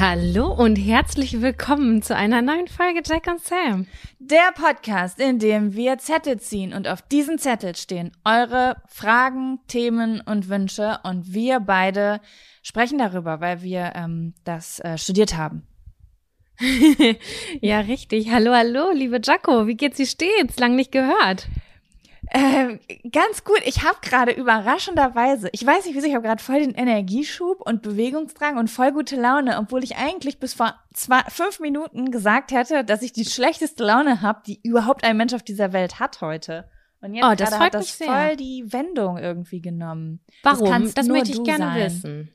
Hallo und herzlich willkommen zu einer neuen Folge Jack und Sam. Der Podcast, in dem wir Zettel ziehen und auf diesen Zettel stehen eure Fragen, Themen und Wünsche und wir beide sprechen darüber, weil wir ähm, das äh, studiert haben. ja, richtig. Hallo, hallo, liebe Jaco. Wie geht's, wie steht's? Lang nicht gehört. Äh, ganz gut. Ich habe gerade überraschenderweise, ich weiß nicht wieso, ich habe gerade voll den Energieschub und Bewegungsdrang und voll gute Laune, obwohl ich eigentlich bis vor zwei, fünf Minuten gesagt hätte, dass ich die schlechteste Laune habe, die überhaupt ein Mensch auf dieser Welt hat heute. Und jetzt oh, das hat das sehr. voll die Wendung irgendwie genommen. Warum? Das, das möchte ich gerne sein. wissen.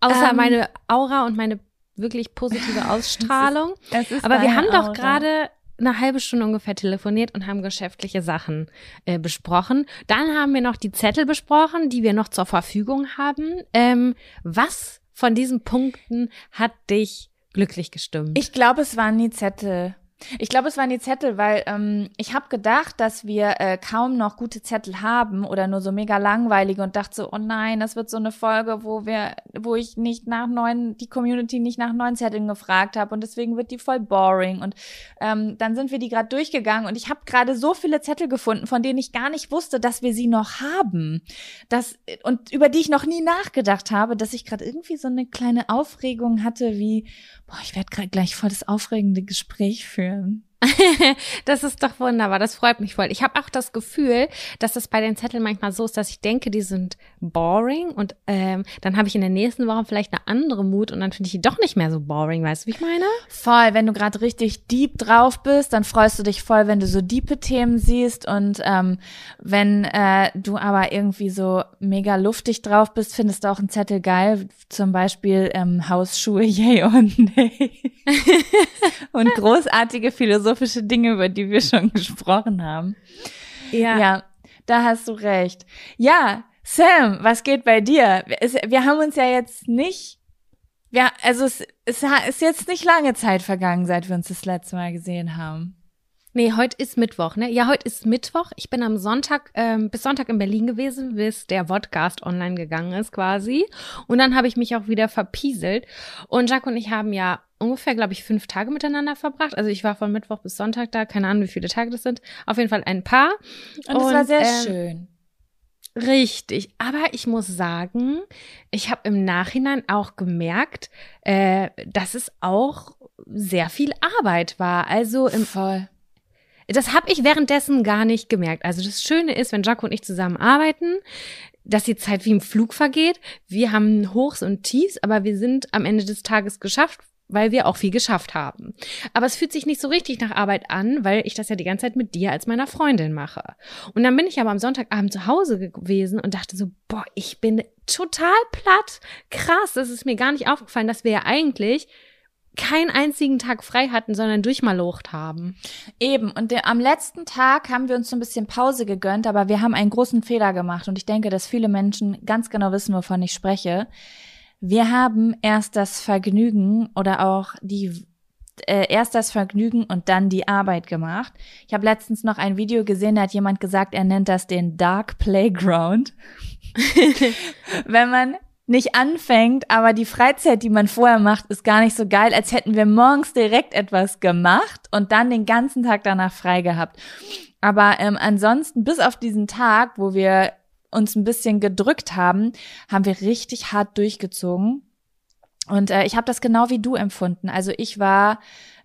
Außer ähm, meine Aura und meine wirklich positive Ausstrahlung. es ist, es ist Aber wir haben Aura. doch gerade eine halbe Stunde ungefähr telefoniert und haben geschäftliche Sachen äh, besprochen. Dann haben wir noch die Zettel besprochen, die wir noch zur Verfügung haben. Ähm, was von diesen Punkten hat dich glücklich gestimmt? Ich glaube, es waren die Zettel. Ich glaube, es waren die Zettel, weil ähm, ich habe gedacht, dass wir äh, kaum noch gute Zettel haben oder nur so mega langweilige und dachte so, oh nein, das wird so eine Folge, wo wir, wo ich nicht nach neuen, die Community nicht nach neuen Zetteln gefragt habe und deswegen wird die voll boring. Und ähm, dann sind wir die gerade durchgegangen und ich habe gerade so viele Zettel gefunden, von denen ich gar nicht wusste, dass wir sie noch haben. Das, und über die ich noch nie nachgedacht habe, dass ich gerade irgendwie so eine kleine Aufregung hatte, wie, boah, ich werde gerade gleich voll das aufregende Gespräch führen. Instagram. das ist doch wunderbar, das freut mich voll. Ich habe auch das Gefühl, dass es bei den Zetteln manchmal so ist, dass ich denke, die sind boring und ähm, dann habe ich in der nächsten Woche vielleicht eine andere Mut und dann finde ich die doch nicht mehr so boring, weißt du, wie ich meine? Voll, wenn du gerade richtig deep drauf bist, dann freust du dich voll, wenn du so diepe Themen siehst und ähm, wenn äh, du aber irgendwie so mega luftig drauf bist, findest du auch einen Zettel geil, zum Beispiel ähm, Hausschuhe, yay und nee. und großartige Philosophie philosophische Dinge, über die wir schon gesprochen haben. Ja. Ja, da hast du recht. Ja, Sam, was geht bei dir? Wir haben uns ja jetzt nicht, ja, also es, es ist jetzt nicht lange Zeit vergangen, seit wir uns das letzte Mal gesehen haben. Nee, heute ist Mittwoch, ne? Ja, heute ist Mittwoch. Ich bin am Sonntag, ähm, bis Sonntag in Berlin gewesen, bis der Podcast online gegangen ist quasi. Und dann habe ich mich auch wieder verpieselt. Und Jack und ich haben ja ungefähr, glaube ich, fünf Tage miteinander verbracht. Also ich war von Mittwoch bis Sonntag da, keine Ahnung, wie viele Tage das sind. Auf jeden Fall ein paar. Und es war sehr ähm, schön. Richtig, aber ich muss sagen, ich habe im Nachhinein auch gemerkt, äh, dass es auch sehr viel Arbeit war. Also im Voll Das habe ich währenddessen gar nicht gemerkt. Also das Schöne ist, wenn Jaco und ich zusammen arbeiten, dass die Zeit wie im Flug vergeht. Wir haben Hochs und Tiefs, aber wir sind am Ende des Tages geschafft, weil wir auch viel geschafft haben. Aber es fühlt sich nicht so richtig nach Arbeit an, weil ich das ja die ganze Zeit mit dir als meiner Freundin mache. Und dann bin ich aber am Sonntagabend zu Hause gewesen und dachte so, boah, ich bin total platt. Krass, das ist mir gar nicht aufgefallen, dass wir ja eigentlich keinen einzigen Tag frei hatten, sondern durchmalocht haben. Eben. Und der, am letzten Tag haben wir uns so ein bisschen Pause gegönnt, aber wir haben einen großen Fehler gemacht. Und ich denke, dass viele Menschen ganz genau wissen, wovon ich spreche. Wir haben erst das Vergnügen oder auch die äh, erst das Vergnügen und dann die Arbeit gemacht. Ich habe letztens noch ein Video gesehen, da hat jemand gesagt, er nennt das den Dark Playground. Wenn man nicht anfängt, aber die Freizeit, die man vorher macht, ist gar nicht so geil, als hätten wir morgens direkt etwas gemacht und dann den ganzen Tag danach frei gehabt. Aber ähm, ansonsten, bis auf diesen Tag, wo wir uns ein bisschen gedrückt haben, haben wir richtig hart durchgezogen. Und äh, ich habe das genau wie du empfunden. Also ich war,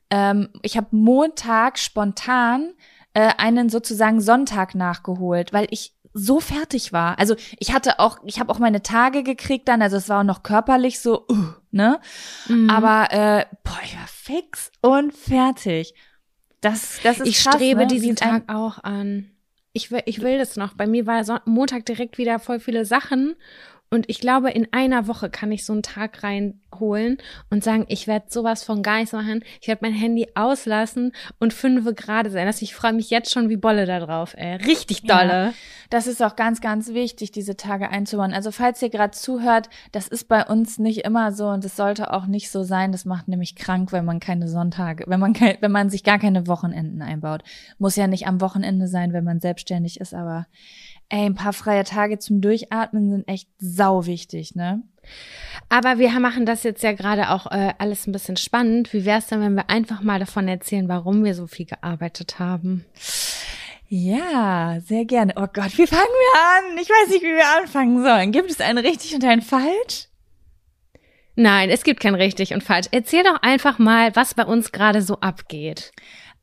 ähm, ich habe Montag spontan äh, einen sozusagen Sonntag nachgeholt, weil ich so fertig war. Also ich hatte auch, ich habe auch meine Tage gekriegt dann, also es war auch noch körperlich so, uh, ne? Mhm. Aber äh, boah, ich war fix und fertig. Das, das ist Ich krass, strebe ne? diesen Tag auch an. Ich will, ich will das noch. Bei mir war Son Montag direkt wieder voll viele Sachen und ich glaube, in einer Woche kann ich so einen Tag reinholen und sagen, ich werde sowas von gar nichts machen. Ich werde mein Handy auslassen und fünfe gerade sein. Also ich freue mich jetzt schon wie Bolle da drauf, ey. Richtig dolle. Ja, das ist auch ganz, ganz wichtig, diese Tage einzubauen. Also falls ihr gerade zuhört, das ist bei uns nicht immer so und es sollte auch nicht so sein. Das macht nämlich krank, wenn man keine Sonntage, wenn man kein, wenn man sich gar keine Wochenenden einbaut. Muss ja nicht am Wochenende sein, wenn man selbstständig ist, aber ey, ein paar freie Tage zum Durchatmen sind echt sau wichtig, ne? Aber wir machen das jetzt ja gerade auch äh, alles ein bisschen spannend. Wie wäre es denn, wenn wir einfach mal davon erzählen, warum wir so viel gearbeitet haben? Ja, sehr gerne. Oh Gott, wie fangen wir an? Ich weiß nicht, wie wir anfangen sollen. Gibt es ein richtig und ein falsch? Nein, es gibt kein richtig und falsch. Erzähl doch einfach mal, was bei uns gerade so abgeht.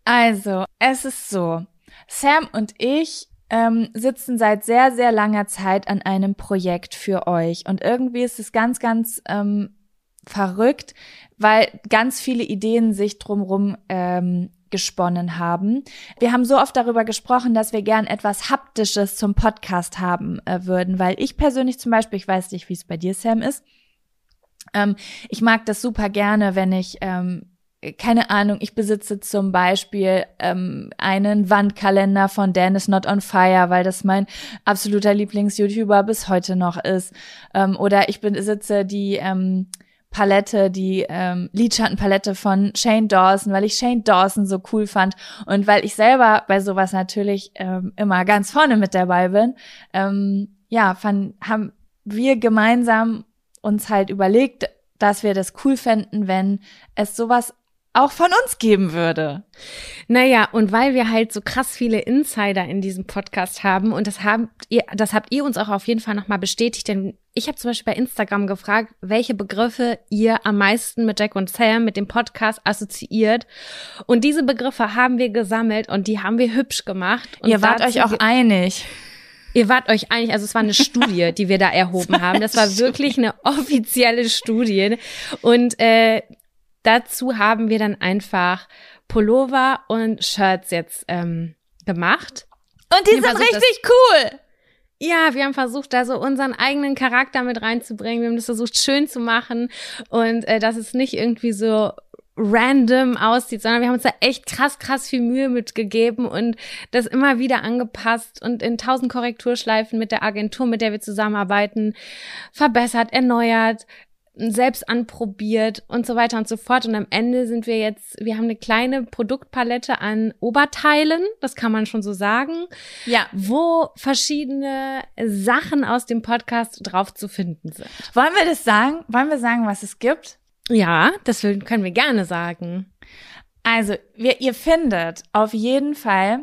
Also, es ist so. Sam und ich ähm, sitzen seit sehr, sehr langer Zeit an einem Projekt für euch. Und irgendwie ist es ganz, ganz ähm, verrückt, weil ganz viele Ideen sich drumrum ähm, gesponnen haben. Wir haben so oft darüber gesprochen, dass wir gern etwas Haptisches zum Podcast haben äh, würden, weil ich persönlich zum Beispiel, ich weiß nicht, wie es bei dir, Sam, ist, ähm, ich mag das super gerne, wenn ich ähm, keine Ahnung, ich besitze zum Beispiel ähm, einen Wandkalender von Dan is Not on Fire, weil das mein absoluter Lieblings-YouTuber bis heute noch ist. Ähm, oder ich besitze die ähm, Palette, die ähm, Lidschattenpalette von Shane Dawson, weil ich Shane Dawson so cool fand und weil ich selber bei sowas natürlich ähm, immer ganz vorne mit dabei bin. Ähm, ja, fand, haben wir gemeinsam uns halt überlegt, dass wir das cool fänden, wenn es sowas auch von uns geben würde. Naja, und weil wir halt so krass viele Insider in diesem Podcast haben und das habt ihr, das habt ihr uns auch auf jeden Fall nochmal bestätigt, denn ich habe zum Beispiel bei Instagram gefragt, welche Begriffe ihr am meisten mit Jack und Sam, mit dem Podcast assoziiert. Und diese Begriffe haben wir gesammelt und die haben wir hübsch gemacht. Und ihr wart euch auch einig. Ihr wart euch einig, also es war eine Studie, die wir da erhoben haben. Das war wirklich eine offizielle Studie. Und äh, dazu haben wir dann einfach Pullover und Shirts jetzt ähm, gemacht. Und die sind versucht, richtig cool. Ja, wir haben versucht, da so unseren eigenen Charakter mit reinzubringen. Wir haben das versucht, schön zu machen und äh, dass es nicht irgendwie so random aussieht, sondern wir haben uns da echt krass, krass viel Mühe mitgegeben und das immer wieder angepasst und in tausend Korrekturschleifen mit der Agentur, mit der wir zusammenarbeiten, verbessert, erneuert, selbst anprobiert und so weiter und so fort. Und am Ende sind wir jetzt, wir haben eine kleine Produktpalette an Oberteilen, das kann man schon so sagen. Ja. Wo verschiedene Sachen aus dem Podcast drauf zu finden sind. Wollen wir das sagen? Wollen wir sagen, was es gibt? Ja, das können wir gerne sagen. Also, wir, ihr findet auf jeden Fall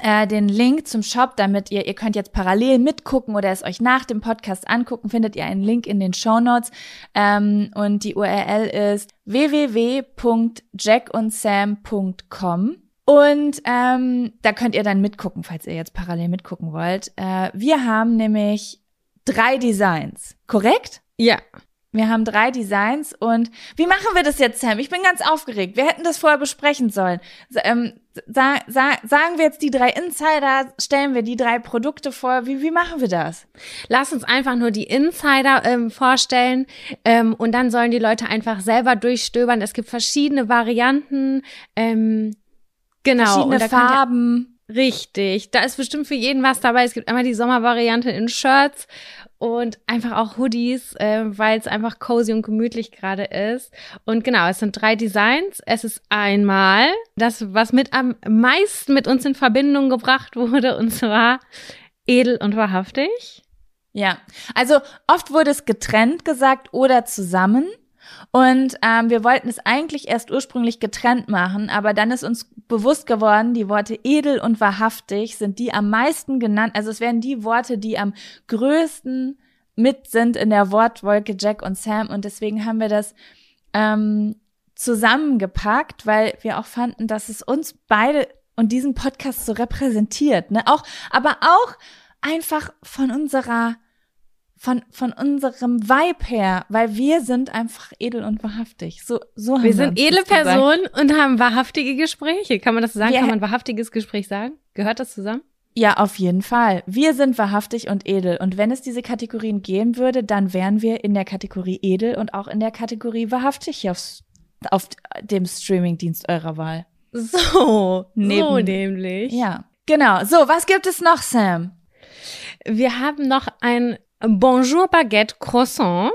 äh, den Link zum Shop, damit ihr, ihr könnt jetzt parallel mitgucken oder es euch nach dem Podcast angucken, findet ihr einen Link in den Show Notes ähm, und die URL ist www.jackundsam.com Und ähm, da könnt ihr dann mitgucken, falls ihr jetzt parallel mitgucken wollt. Äh, wir haben nämlich drei Designs, korrekt? Ja. Wir haben drei Designs und wie machen wir das jetzt, Sam? Ich bin ganz aufgeregt. Wir hätten das vorher besprechen sollen. Ähm, sa sa sagen wir jetzt die drei Insider, stellen wir die drei Produkte vor. Wie, wie machen wir das? Lass uns einfach nur die Insider ähm, vorstellen ähm, und dann sollen die Leute einfach selber durchstöbern. Es gibt verschiedene Varianten. Ähm, genau. Verschiedene Farben. Richtig, da ist bestimmt für jeden was dabei. Es gibt einmal die Sommervariante in Shirts und einfach auch Hoodies, äh, weil es einfach cozy und gemütlich gerade ist. Und genau, es sind drei Designs. Es ist einmal das, was mit am meisten mit uns in Verbindung gebracht wurde, und zwar edel und wahrhaftig. Ja, also oft wurde es getrennt gesagt oder zusammen. Und ähm, wir wollten es eigentlich erst ursprünglich getrennt machen, aber dann ist uns bewusst geworden, die Worte edel und wahrhaftig sind die am meisten genannt. Also es werden die Worte, die am größten mit sind in der Wortwolke Jack und Sam. Und deswegen haben wir das ähm, zusammengepackt, weil wir auch fanden, dass es uns beide und diesen Podcast so repräsentiert. Ne? Auch, aber auch einfach von unserer von, von unserem Vibe her, weil wir sind einfach edel und wahrhaftig. So, so haben wir, wir sind edle Personen und haben wahrhaftige Gespräche. Kann man das sagen? Wir Kann man wahrhaftiges Gespräch sagen? Gehört das zusammen? Ja, auf jeden Fall. Wir sind wahrhaftig und edel. Und wenn es diese Kategorien geben würde, dann wären wir in der Kategorie edel und auch in der Kategorie wahrhaftig auf, auf dem Streamingdienst eurer Wahl. So, Neben, so nämlich. Ja, genau. So, was gibt es noch, Sam? Wir haben noch ein Bonjour Baguette Croissant.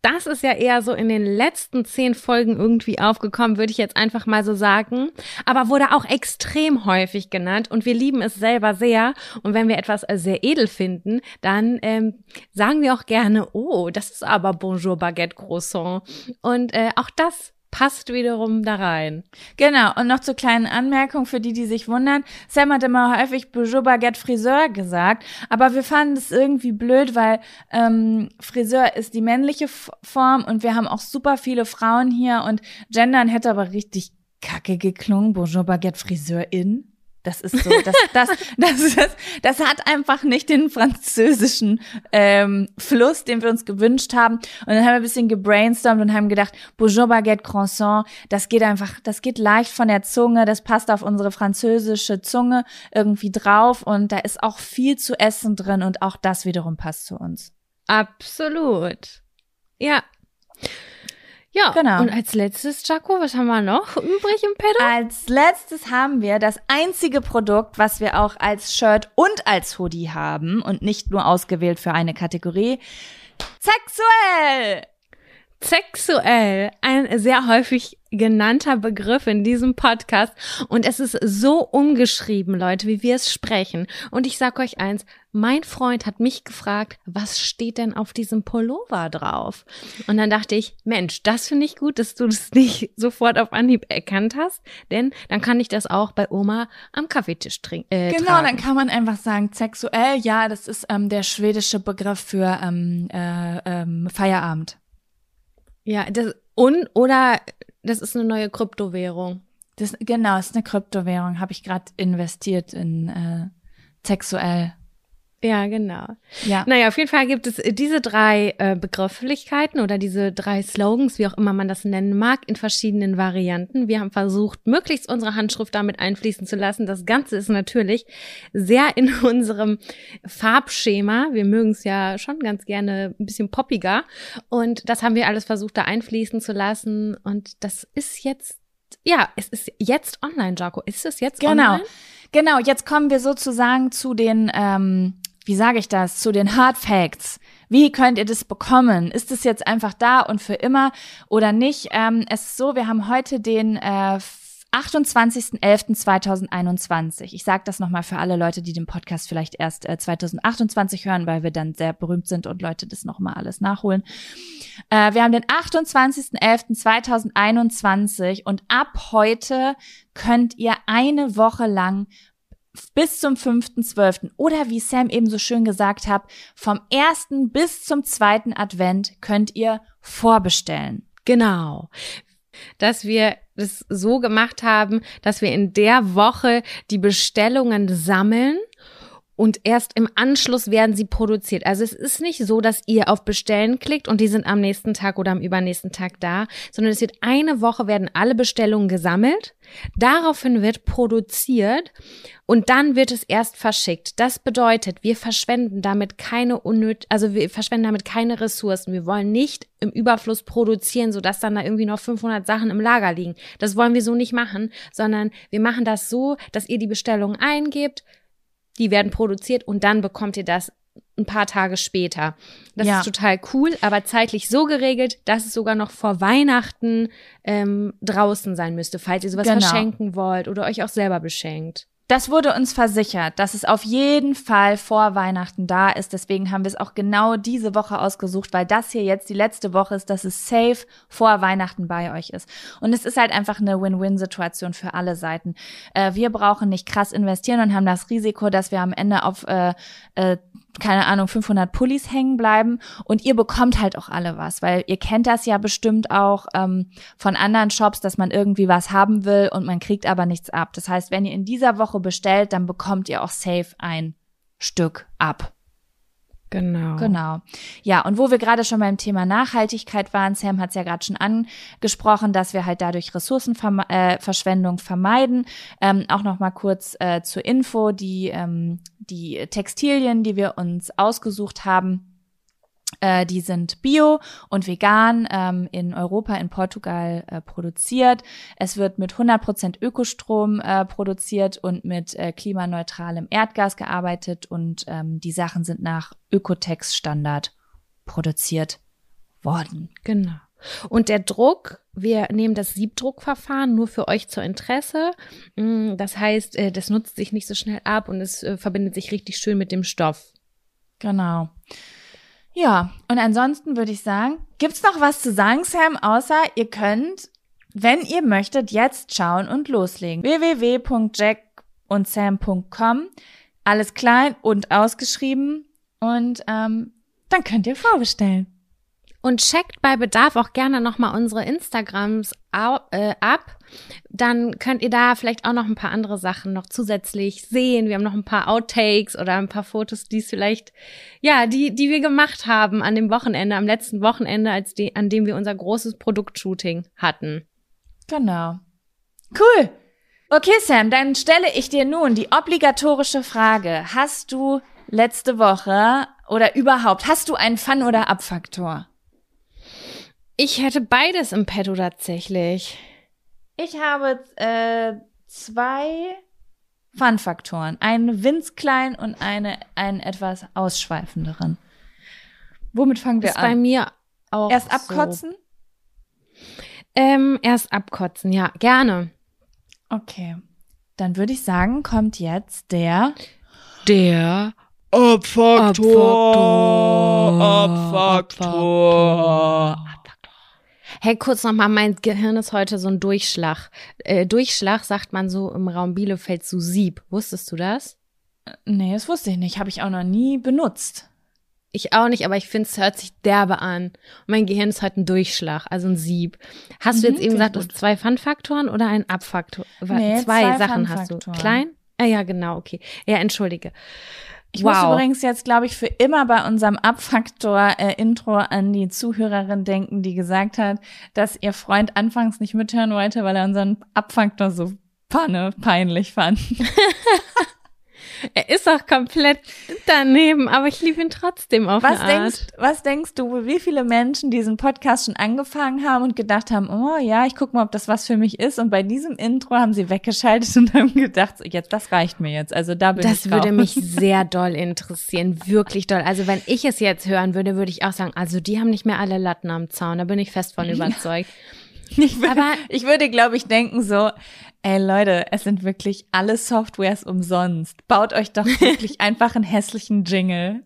Das ist ja eher so in den letzten zehn Folgen irgendwie aufgekommen, würde ich jetzt einfach mal so sagen. Aber wurde auch extrem häufig genannt und wir lieben es selber sehr. Und wenn wir etwas sehr edel finden, dann ähm, sagen wir auch gerne, oh, das ist aber Bonjour Baguette Croissant. Und äh, auch das passt wiederum da rein. Genau, und noch zur kleinen Anmerkung für die, die sich wundern. Sam hat immer häufig Bonjour Baguette Friseur gesagt, aber wir fanden es irgendwie blöd, weil ähm, Friseur ist die männliche Form und wir haben auch super viele Frauen hier und Gendern hätte aber richtig kacke geklungen. Bonjour Baguette Friseurin. Das ist so, das, das, das, das, das hat einfach nicht den französischen ähm, Fluss, den wir uns gewünscht haben. Und dann haben wir ein bisschen gebrainstormt und haben gedacht, Bonjour Baguette Croissant, das geht einfach, das geht leicht von der Zunge, das passt auf unsere französische Zunge irgendwie drauf und da ist auch viel zu essen drin und auch das wiederum passt zu uns. Absolut. Ja. Ja, genau. Und als letztes, Jaco, was haben wir noch übrig im Pedal? Als letztes haben wir das einzige Produkt, was wir auch als Shirt und als Hoodie haben und nicht nur ausgewählt für eine Kategorie. Sexuell! Sexuell, ein sehr häufig genannter Begriff in diesem Podcast und es ist so umgeschrieben, Leute, wie wir es sprechen. Und ich sag euch eins, mein Freund hat mich gefragt, was steht denn auf diesem Pullover drauf? Und dann dachte ich, Mensch, das finde ich gut, dass du das nicht sofort auf Anhieb erkannt hast, denn dann kann ich das auch bei Oma am Kaffeetisch trinken. Äh, genau, tragen. dann kann man einfach sagen, sexuell, ja, das ist ähm, der schwedische Begriff für ähm, äh, ähm, Feierabend. Ja, das und oder das ist eine neue Kryptowährung. Das, genau, ist eine Kryptowährung. Habe ich gerade investiert in äh, sexuell. Ja, genau. Ja. Naja, auf jeden Fall gibt es diese drei äh, Begrifflichkeiten oder diese drei Slogans, wie auch immer man das nennen mag, in verschiedenen Varianten. Wir haben versucht, möglichst unsere Handschrift damit einfließen zu lassen. Das Ganze ist natürlich sehr in unserem Farbschema. Wir mögen es ja schon ganz gerne ein bisschen poppiger. Und das haben wir alles versucht, da einfließen zu lassen. Und das ist jetzt, ja, es ist jetzt online, Jaco. Ist es jetzt genau. online? Genau. Genau, jetzt kommen wir sozusagen zu den ähm, wie sage ich das, zu den Hard Facts. Wie könnt ihr das bekommen? Ist es jetzt einfach da und für immer oder nicht? Ähm, es ist so, wir haben heute den äh, 28.11.2021. Ich sage das nochmal für alle Leute, die den Podcast vielleicht erst äh, 2028 hören, weil wir dann sehr berühmt sind und Leute das nochmal alles nachholen. Äh, wir haben den 28.11.2021 und ab heute könnt ihr eine Woche lang bis zum 5.12. oder wie Sam eben so schön gesagt hat, vom ersten bis zum zweiten Advent könnt ihr vorbestellen. Genau. dass wir das so gemacht haben, dass wir in der Woche die Bestellungen sammeln und erst im Anschluss werden sie produziert. Also es ist nicht so, dass ihr auf Bestellen klickt und die sind am nächsten Tag oder am übernächsten Tag da, sondern es wird eine Woche werden alle Bestellungen gesammelt, daraufhin wird produziert und dann wird es erst verschickt. Das bedeutet, wir verschwenden damit keine unnöt, also wir verschwenden damit keine Ressourcen. Wir wollen nicht im Überfluss produzieren, sodass dann da irgendwie noch 500 Sachen im Lager liegen. Das wollen wir so nicht machen, sondern wir machen das so, dass ihr die Bestellung eingebt, die werden produziert und dann bekommt ihr das ein paar Tage später. Das ja. ist total cool, aber zeitlich so geregelt, dass es sogar noch vor Weihnachten ähm, draußen sein müsste, falls ihr sowas genau. verschenken wollt oder euch auch selber beschenkt. Das wurde uns versichert, dass es auf jeden Fall vor Weihnachten da ist. Deswegen haben wir es auch genau diese Woche ausgesucht, weil das hier jetzt die letzte Woche ist, dass es safe vor Weihnachten bei euch ist. Und es ist halt einfach eine Win-Win-Situation für alle Seiten. Äh, wir brauchen nicht krass investieren und haben das Risiko, dass wir am Ende auf äh, äh, keine Ahnung, 500 Pullis hängen bleiben und ihr bekommt halt auch alle was, weil ihr kennt das ja bestimmt auch ähm, von anderen Shops, dass man irgendwie was haben will und man kriegt aber nichts ab. Das heißt, wenn ihr in dieser Woche bestellt, dann bekommt ihr auch safe ein Stück ab. Genau. Genau. Ja, und wo wir gerade schon beim Thema Nachhaltigkeit waren, Sam hat es ja gerade schon angesprochen, dass wir halt dadurch Ressourcenverschwendung äh, vermeiden. Ähm, auch noch mal kurz äh, zur Info, die, ähm, die Textilien, die wir uns ausgesucht haben, äh, die sind bio und vegan ähm, in Europa, in Portugal äh, produziert. Es wird mit 100% Ökostrom äh, produziert und mit äh, klimaneutralem Erdgas gearbeitet und ähm, die Sachen sind nach Ökotex-Standard produziert worden. Genau. Und der Druck, wir nehmen das Siebdruckverfahren nur für euch zur Interesse. Mm, das heißt, äh, das nutzt sich nicht so schnell ab und es verbindet sich richtig schön mit dem Stoff. Genau. Ja, und ansonsten würde ich sagen, gibt's noch was zu sagen, Sam, außer ihr könnt, wenn ihr möchtet, jetzt schauen und loslegen. www.jackundsam.com alles klein und ausgeschrieben und ähm, dann könnt ihr vorbestellen. Und checkt bei Bedarf auch gerne nochmal unsere Instagrams äh, ab. Dann könnt ihr da vielleicht auch noch ein paar andere Sachen noch zusätzlich sehen. Wir haben noch ein paar Outtakes oder ein paar Fotos, die es vielleicht, ja, die, die wir gemacht haben an dem Wochenende, am letzten Wochenende, als die, an dem wir unser großes Produktshooting hatten. Genau. Cool. Okay, Sam, dann stelle ich dir nun die obligatorische Frage. Hast du letzte Woche oder überhaupt, hast du einen Fun- oder Abfaktor? Ich hätte beides im Petto tatsächlich. Ich habe äh, zwei Fun-Faktoren. Einen winzklein und eine, einen etwas ausschweifenderen. Womit fangen wir Ist an? bei mir auch. Erst abkotzen? So. Ähm, erst abkotzen, ja, gerne. Okay. Dann würde ich sagen, kommt jetzt der. Der Abfaktor. Abfaktor. Abfaktor. Hey, kurz nochmal, mein Gehirn ist heute so ein Durchschlag. Äh, Durchschlag sagt man so im Raum Bielefeld zu Sieb. Wusstest du das? Nee, das wusste ich nicht. Habe ich auch noch nie benutzt. Ich auch nicht, aber ich finde, es hört sich derbe an. Und mein Gehirn ist heute ein Durchschlag, also ein Sieb. Hast mhm, du jetzt eben gesagt, du hast zwei Fun-Faktoren oder ein Abfaktor? Nee, zwei, zwei Sachen hast du. Klein? Ah ja, genau, okay. Ja, entschuldige. Ich wow. muss übrigens jetzt, glaube ich, für immer bei unserem Abfaktor-Intro äh, an die Zuhörerin denken, die gesagt hat, dass ihr Freund anfangs nicht mithören wollte, weil er unseren Abfaktor so panne peinlich fand. Er ist auch komplett daneben, aber ich liebe ihn trotzdem auf was eine Art. Denkst, was denkst du, wie viele Menschen diesen Podcast schon angefangen haben und gedacht haben, oh ja, ich guck mal, ob das was für mich ist. Und bei diesem Intro haben sie weggeschaltet und haben gedacht, jetzt, das reicht mir jetzt. Also da bin das ich Das würde mich sehr doll interessieren, wirklich doll. Also wenn ich es jetzt hören würde, würde ich auch sagen, also die haben nicht mehr alle Latten am Zaun, da bin ich fest von überzeugt. Ich, würde, aber ich würde, glaube ich, denken so, ey Leute, es sind wirklich alle Softwares umsonst. Baut euch doch wirklich einfach einen hässlichen Jingle.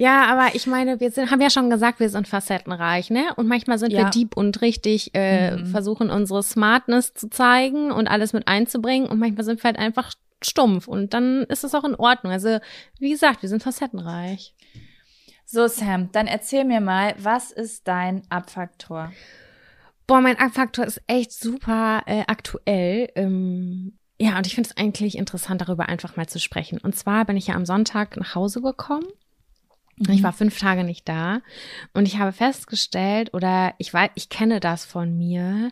Ja, aber ich meine, wir sind, haben ja schon gesagt, wir sind facettenreich, ne? Und manchmal sind ja. wir deep und richtig, äh, mhm. versuchen unsere Smartness zu zeigen und alles mit einzubringen. Und manchmal sind wir halt einfach stumpf. Und dann ist es auch in Ordnung. Also, wie gesagt, wir sind facettenreich. So, Sam, dann erzähl mir mal, was ist dein Abfaktor? Boah, mein Faktor ist echt super äh, aktuell. Ähm, ja, und ich finde es eigentlich interessant, darüber einfach mal zu sprechen. Und zwar bin ich ja am Sonntag nach Hause gekommen. Mhm. Ich war fünf Tage nicht da und ich habe festgestellt, oder ich weiß, ich kenne das von mir,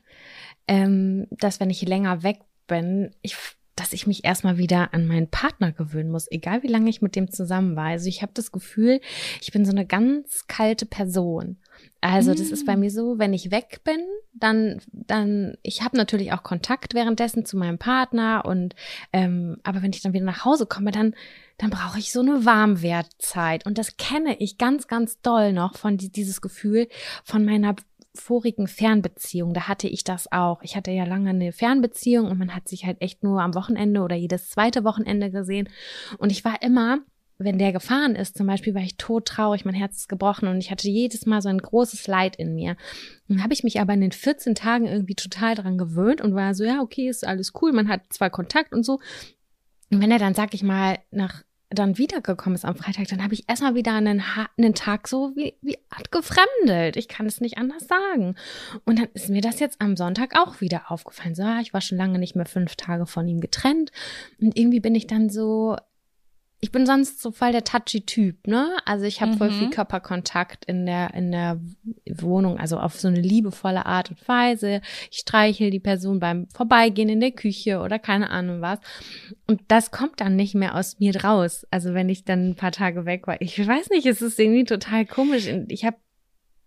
ähm, dass wenn ich länger weg bin, ich dass ich mich erstmal wieder an meinen Partner gewöhnen muss, egal wie lange ich mit dem zusammen war. Also ich habe das Gefühl, ich bin so eine ganz kalte Person. Also das ist bei mm. mir so, wenn ich weg bin, dann, dann, ich habe natürlich auch Kontakt währenddessen zu meinem Partner und ähm, aber wenn ich dann wieder nach Hause komme, dann, dann brauche ich so eine Warmwertzeit. Und das kenne ich ganz, ganz doll noch von die, dieses Gefühl von meiner vorigen Fernbeziehung, da hatte ich das auch. Ich hatte ja lange eine Fernbeziehung und man hat sich halt echt nur am Wochenende oder jedes zweite Wochenende gesehen. Und ich war immer, wenn der gefahren ist, zum Beispiel, war ich todtraurig, mein Herz ist gebrochen und ich hatte jedes Mal so ein großes Leid in mir. Dann habe ich mich aber in den 14 Tagen irgendwie total dran gewöhnt und war so, ja, okay, ist alles cool, man hat zwar Kontakt und so. Und wenn er dann, sag ich mal, nach dann wiedergekommen ist am Freitag, dann habe ich erstmal wieder einen, einen Tag so wie, wie Art gefremdelt. Ich kann es nicht anders sagen. Und dann ist mir das jetzt am Sonntag auch wieder aufgefallen. So, ich war schon lange nicht mehr fünf Tage von ihm getrennt. Und irgendwie bin ich dann so, ich bin sonst so voll der touchy Typ, ne? Also ich habe mhm. voll viel Körperkontakt in der in der Wohnung, also auf so eine liebevolle Art und Weise. Ich streichel die Person beim Vorbeigehen in der Küche oder keine Ahnung was. Und das kommt dann nicht mehr aus mir raus. Also wenn ich dann ein paar Tage weg war, ich weiß nicht, es ist irgendwie total komisch. Ich habe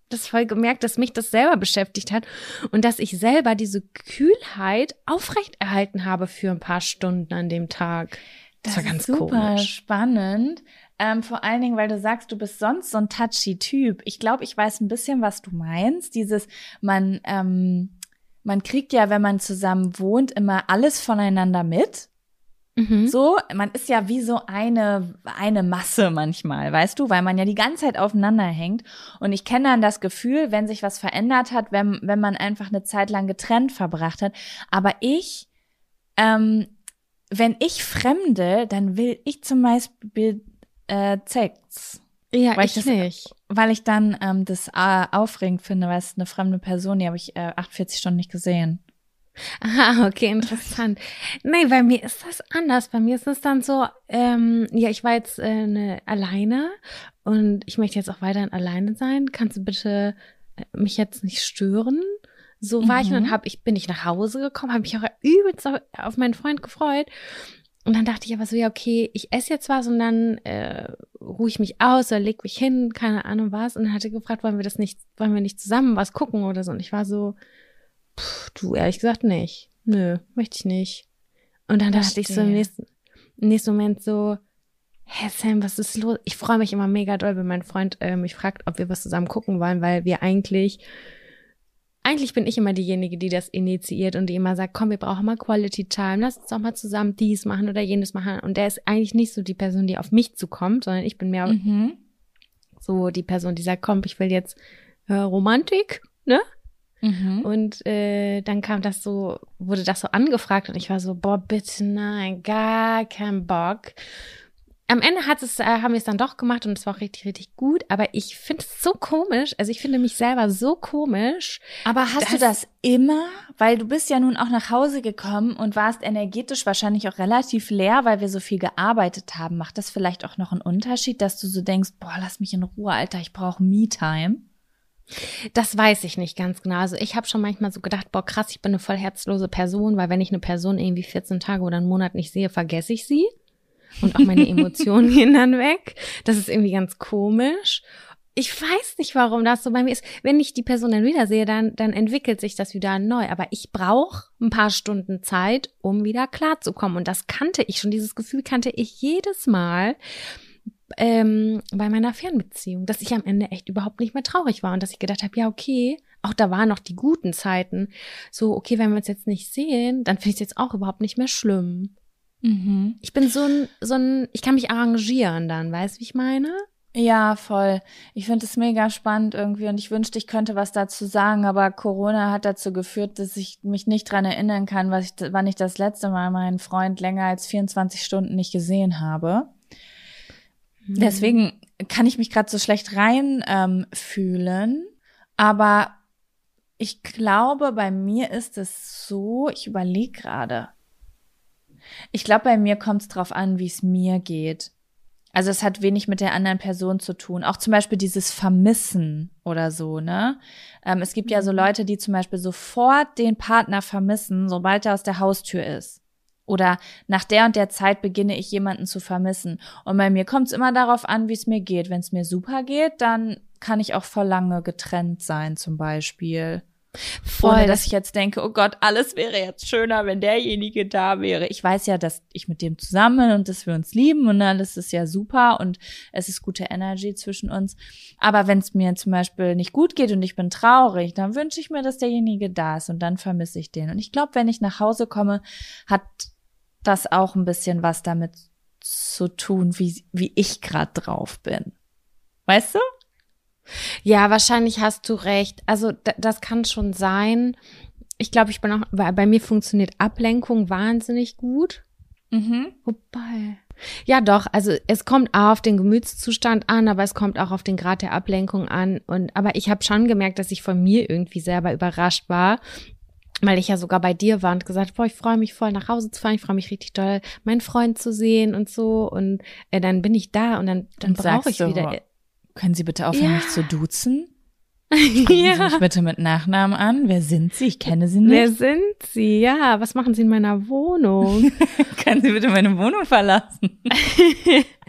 das voll gemerkt, dass mich das selber beschäftigt hat und dass ich selber diese Kühlheit aufrechterhalten habe für ein paar Stunden an dem Tag. Das, das war ganz super komisch. spannend. Ähm, vor allen Dingen, weil du sagst, du bist sonst so ein touchy Typ. Ich glaube, ich weiß ein bisschen, was du meinst. Dieses, man, ähm, man kriegt ja, wenn man zusammen wohnt, immer alles voneinander mit. Mhm. So, man ist ja wie so eine, eine Masse manchmal, weißt du, weil man ja die ganze Zeit aufeinander hängt. Und ich kenne dann das Gefühl, wenn sich was verändert hat, wenn, wenn man einfach eine Zeit lang getrennt verbracht hat. Aber ich, ähm, wenn ich fremde, dann will ich zum Beispiel äh, Sex. Ja, weil ich, ich das, nicht. Weil ich dann ähm, das äh, aufregend finde, weil es eine fremde Person, die habe ich äh, 48 Stunden nicht gesehen. Ah, okay, interessant. nee, bei mir ist das anders. Bei mir ist es dann so, ähm, ja, ich war jetzt äh, ne, alleine und ich möchte jetzt auch weiterhin alleine sein. Kannst du bitte äh, mich jetzt nicht stören? So war mhm. ich und dann mhm. hab ich, bin ich nach Hause gekommen, habe mich auch übelst auf meinen Freund gefreut. Und dann dachte ich aber so, ja, okay, ich esse jetzt was und dann äh, ruhe ich mich aus oder leg mich hin, keine Ahnung was. Und dann hatte gefragt, wollen wir das nicht, wollen wir nicht zusammen was gucken oder so. Und ich war so, pff, du, ehrlich gesagt nicht. Nö, möchte ich nicht. Und dann dachte ich so im nächsten, im nächsten Moment so, hä Sam, was ist los? Ich freue mich immer mega doll, wenn mein Freund äh, mich fragt, ob wir was zusammen gucken wollen, weil wir eigentlich eigentlich bin ich immer diejenige, die das initiiert und die immer sagt, komm, wir brauchen mal Quality Time, lass uns doch mal zusammen dies machen oder jenes machen. Und der ist eigentlich nicht so die Person, die auf mich zukommt, sondern ich bin mehr mhm. so die Person, die sagt, komm, ich will jetzt äh, Romantik, ne? Mhm. Und äh, dann kam das so, wurde das so angefragt und ich war so, boah, bitte nein, gar kein Bock am Ende hat es, äh, haben wir es dann doch gemacht und es war auch richtig, richtig gut. Aber ich finde es so komisch. Also ich finde mich selber so komisch. Aber hast du das immer? Weil du bist ja nun auch nach Hause gekommen und warst energetisch wahrscheinlich auch relativ leer, weil wir so viel gearbeitet haben. Macht das vielleicht auch noch einen Unterschied, dass du so denkst, boah, lass mich in Ruhe, Alter, ich brauche Me-Time? Das weiß ich nicht ganz genau. Also ich habe schon manchmal so gedacht, boah, krass, ich bin eine voll herzlose Person, weil wenn ich eine Person irgendwie 14 Tage oder einen Monat nicht sehe, vergesse ich sie und auch meine Emotionen gehen dann weg. Das ist irgendwie ganz komisch. Ich weiß nicht, warum das so bei mir ist. Wenn ich die Person dann wiedersehe, dann, dann entwickelt sich das wieder neu. Aber ich brauche ein paar Stunden Zeit, um wieder klarzukommen. Und das kannte ich schon. Dieses Gefühl kannte ich jedes Mal ähm, bei meiner Fernbeziehung, dass ich am Ende echt überhaupt nicht mehr traurig war und dass ich gedacht habe, ja, okay, auch da waren noch die guten Zeiten. So, okay, wenn wir uns jetzt nicht sehen, dann finde ich es jetzt auch überhaupt nicht mehr schlimm. Mhm. Ich bin so ein, so ein, ich kann mich arrangieren dann, weißt du, wie ich meine? Ja, voll. Ich finde es mega spannend irgendwie und ich wünschte, ich könnte was dazu sagen, aber Corona hat dazu geführt, dass ich mich nicht dran erinnern kann, was ich, wann ich das letzte Mal meinen Freund länger als 24 Stunden nicht gesehen habe. Mhm. Deswegen kann ich mich gerade so schlecht rein ähm, fühlen, aber Ich glaube, bei mir ist es so, ich überlege gerade. Ich glaube, bei mir kommt es drauf an, wie es mir geht. Also es hat wenig mit der anderen Person zu tun. Auch zum Beispiel dieses Vermissen oder so, ne? Ähm, es gibt ja so mhm. Leute, die zum Beispiel sofort den Partner vermissen, sobald er aus der Haustür ist. Oder nach der und der Zeit beginne ich jemanden zu vermissen. Und bei mir kommt es immer darauf an, wie es mir geht. Wenn es mir super geht, dann kann ich auch vor lange getrennt sein, zum Beispiel. Voll. Ohne dass ich jetzt denke, oh Gott, alles wäre jetzt schöner, wenn derjenige da wäre. Ich weiß ja, dass ich mit dem zusammen und dass wir uns lieben und alles ist ja super und es ist gute Energy zwischen uns. Aber wenn es mir zum Beispiel nicht gut geht und ich bin traurig, dann wünsche ich mir, dass derjenige da ist und dann vermisse ich den. Und ich glaube, wenn ich nach Hause komme, hat das auch ein bisschen was damit zu tun, wie, wie ich gerade drauf bin. Weißt du? Ja, wahrscheinlich hast du recht. Also das kann schon sein. Ich glaube, ich bin auch, bei mir funktioniert Ablenkung wahnsinnig gut. Mhm. Wobei. Ja, doch. Also es kommt auf den Gemütszustand an, aber es kommt auch auf den Grad der Ablenkung an. Und aber ich habe schon gemerkt, dass ich von mir irgendwie selber überrascht war, weil ich ja sogar bei dir war und gesagt, boah, ich freue mich voll nach Hause zu fahren, ich freue mich richtig doll, meinen Freund zu sehen und so. Und äh, dann bin ich da und dann, dann brauche ich wieder. Können Sie bitte aufhören, ja. mich zu duzen? Sprechen ja. Sie mich bitte mit Nachnamen an. Wer sind Sie? Ich kenne Sie nicht. Wer sind Sie? Ja, was machen Sie in meiner Wohnung? Können Sie bitte meine Wohnung verlassen?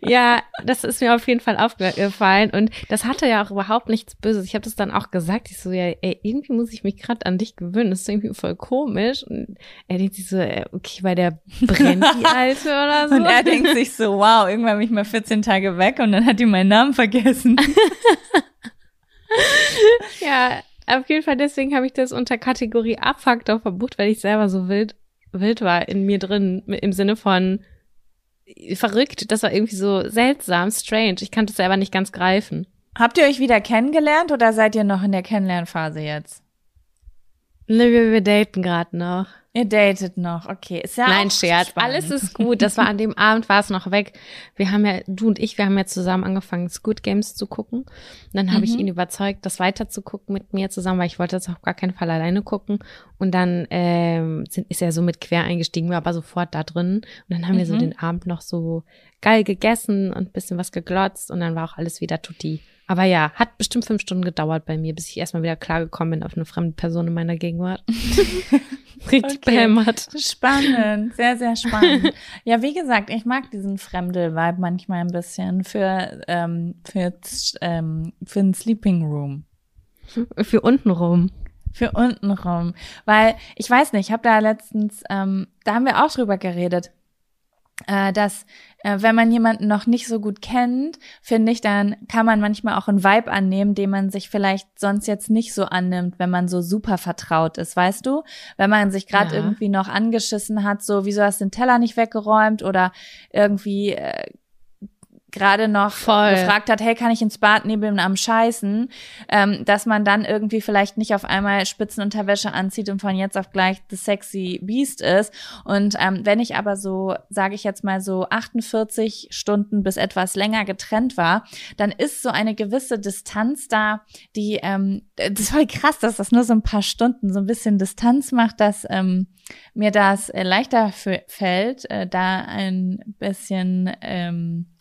ja, das ist mir auf jeden Fall aufgefallen und das hatte ja auch überhaupt nichts Böses. Ich habe das dann auch gesagt. Ich so, ja, ey, irgendwie muss ich mich gerade an dich gewöhnen. Das ist irgendwie voll komisch. Und er denkt sich so, okay, weil der brennt die Alte oder so. Und er denkt sich so, wow, irgendwann bin ich mal 14 Tage weg und dann hat die meinen Namen vergessen. ja, auf jeden Fall deswegen habe ich das unter Kategorie Abfaktor verbucht, weil ich selber so wild wild war in mir drin im Sinne von verrückt. Das war irgendwie so seltsam, strange. Ich kann das selber nicht ganz greifen. Habt ihr euch wieder kennengelernt oder seid ihr noch in der Kennenlernphase jetzt? Wir, wir daten gerade noch. Ihr datet noch, okay. Ist ja Nein, Scherz. Spannend. Alles ist gut. Das war an dem Abend, war es noch weg. Wir haben ja, du und ich, wir haben ja zusammen angefangen, Squid Games zu gucken. Und dann habe mhm. ich ihn überzeugt, das weiter zu gucken mit mir zusammen, weil ich wollte das auf gar keinen Fall alleine gucken. Und dann ähm, sind, ist er so mit quer eingestiegen, war aber sofort da drin. Und dann haben mhm. wir so mhm. den Abend noch so geil gegessen und bisschen was geglotzt und dann war auch alles wieder tutti. Aber ja, hat bestimmt fünf Stunden gedauert bei mir, bis ich erstmal wieder klargekommen bin auf eine fremde Person in meiner Gegenwart. Richtig okay. behämmert. Spannend, sehr, sehr spannend. ja, wie gesagt, ich mag diesen Fremde-Vibe manchmal ein bisschen für, ähm, für, ähm, für einen Sleeping Room. Für untenrum. Für untenrum. Weil, ich weiß nicht, ich habe da letztens, ähm, da haben wir auch drüber geredet äh, dass äh, wenn man jemanden noch nicht so gut kennt, finde ich, dann kann man manchmal auch einen Vibe annehmen, den man sich vielleicht sonst jetzt nicht so annimmt, wenn man so super vertraut ist, weißt du? Wenn man sich gerade ja. irgendwie noch angeschissen hat, so wieso hast du den Teller nicht weggeräumt oder irgendwie äh, gerade noch Voll. gefragt hat, hey, kann ich ins Bad neben am Scheißen, ähm, dass man dann irgendwie vielleicht nicht auf einmal Spitzenunterwäsche anzieht und von jetzt auf gleich the sexy Beast ist. Und ähm, wenn ich aber so, sage ich jetzt mal so 48 Stunden bis etwas länger getrennt war, dann ist so eine gewisse Distanz da, die, ähm, das ist voll krass, dass das nur so ein paar Stunden so ein bisschen Distanz macht, dass ähm, mir das äh, leichter fällt, äh, da ein bisschen ähm,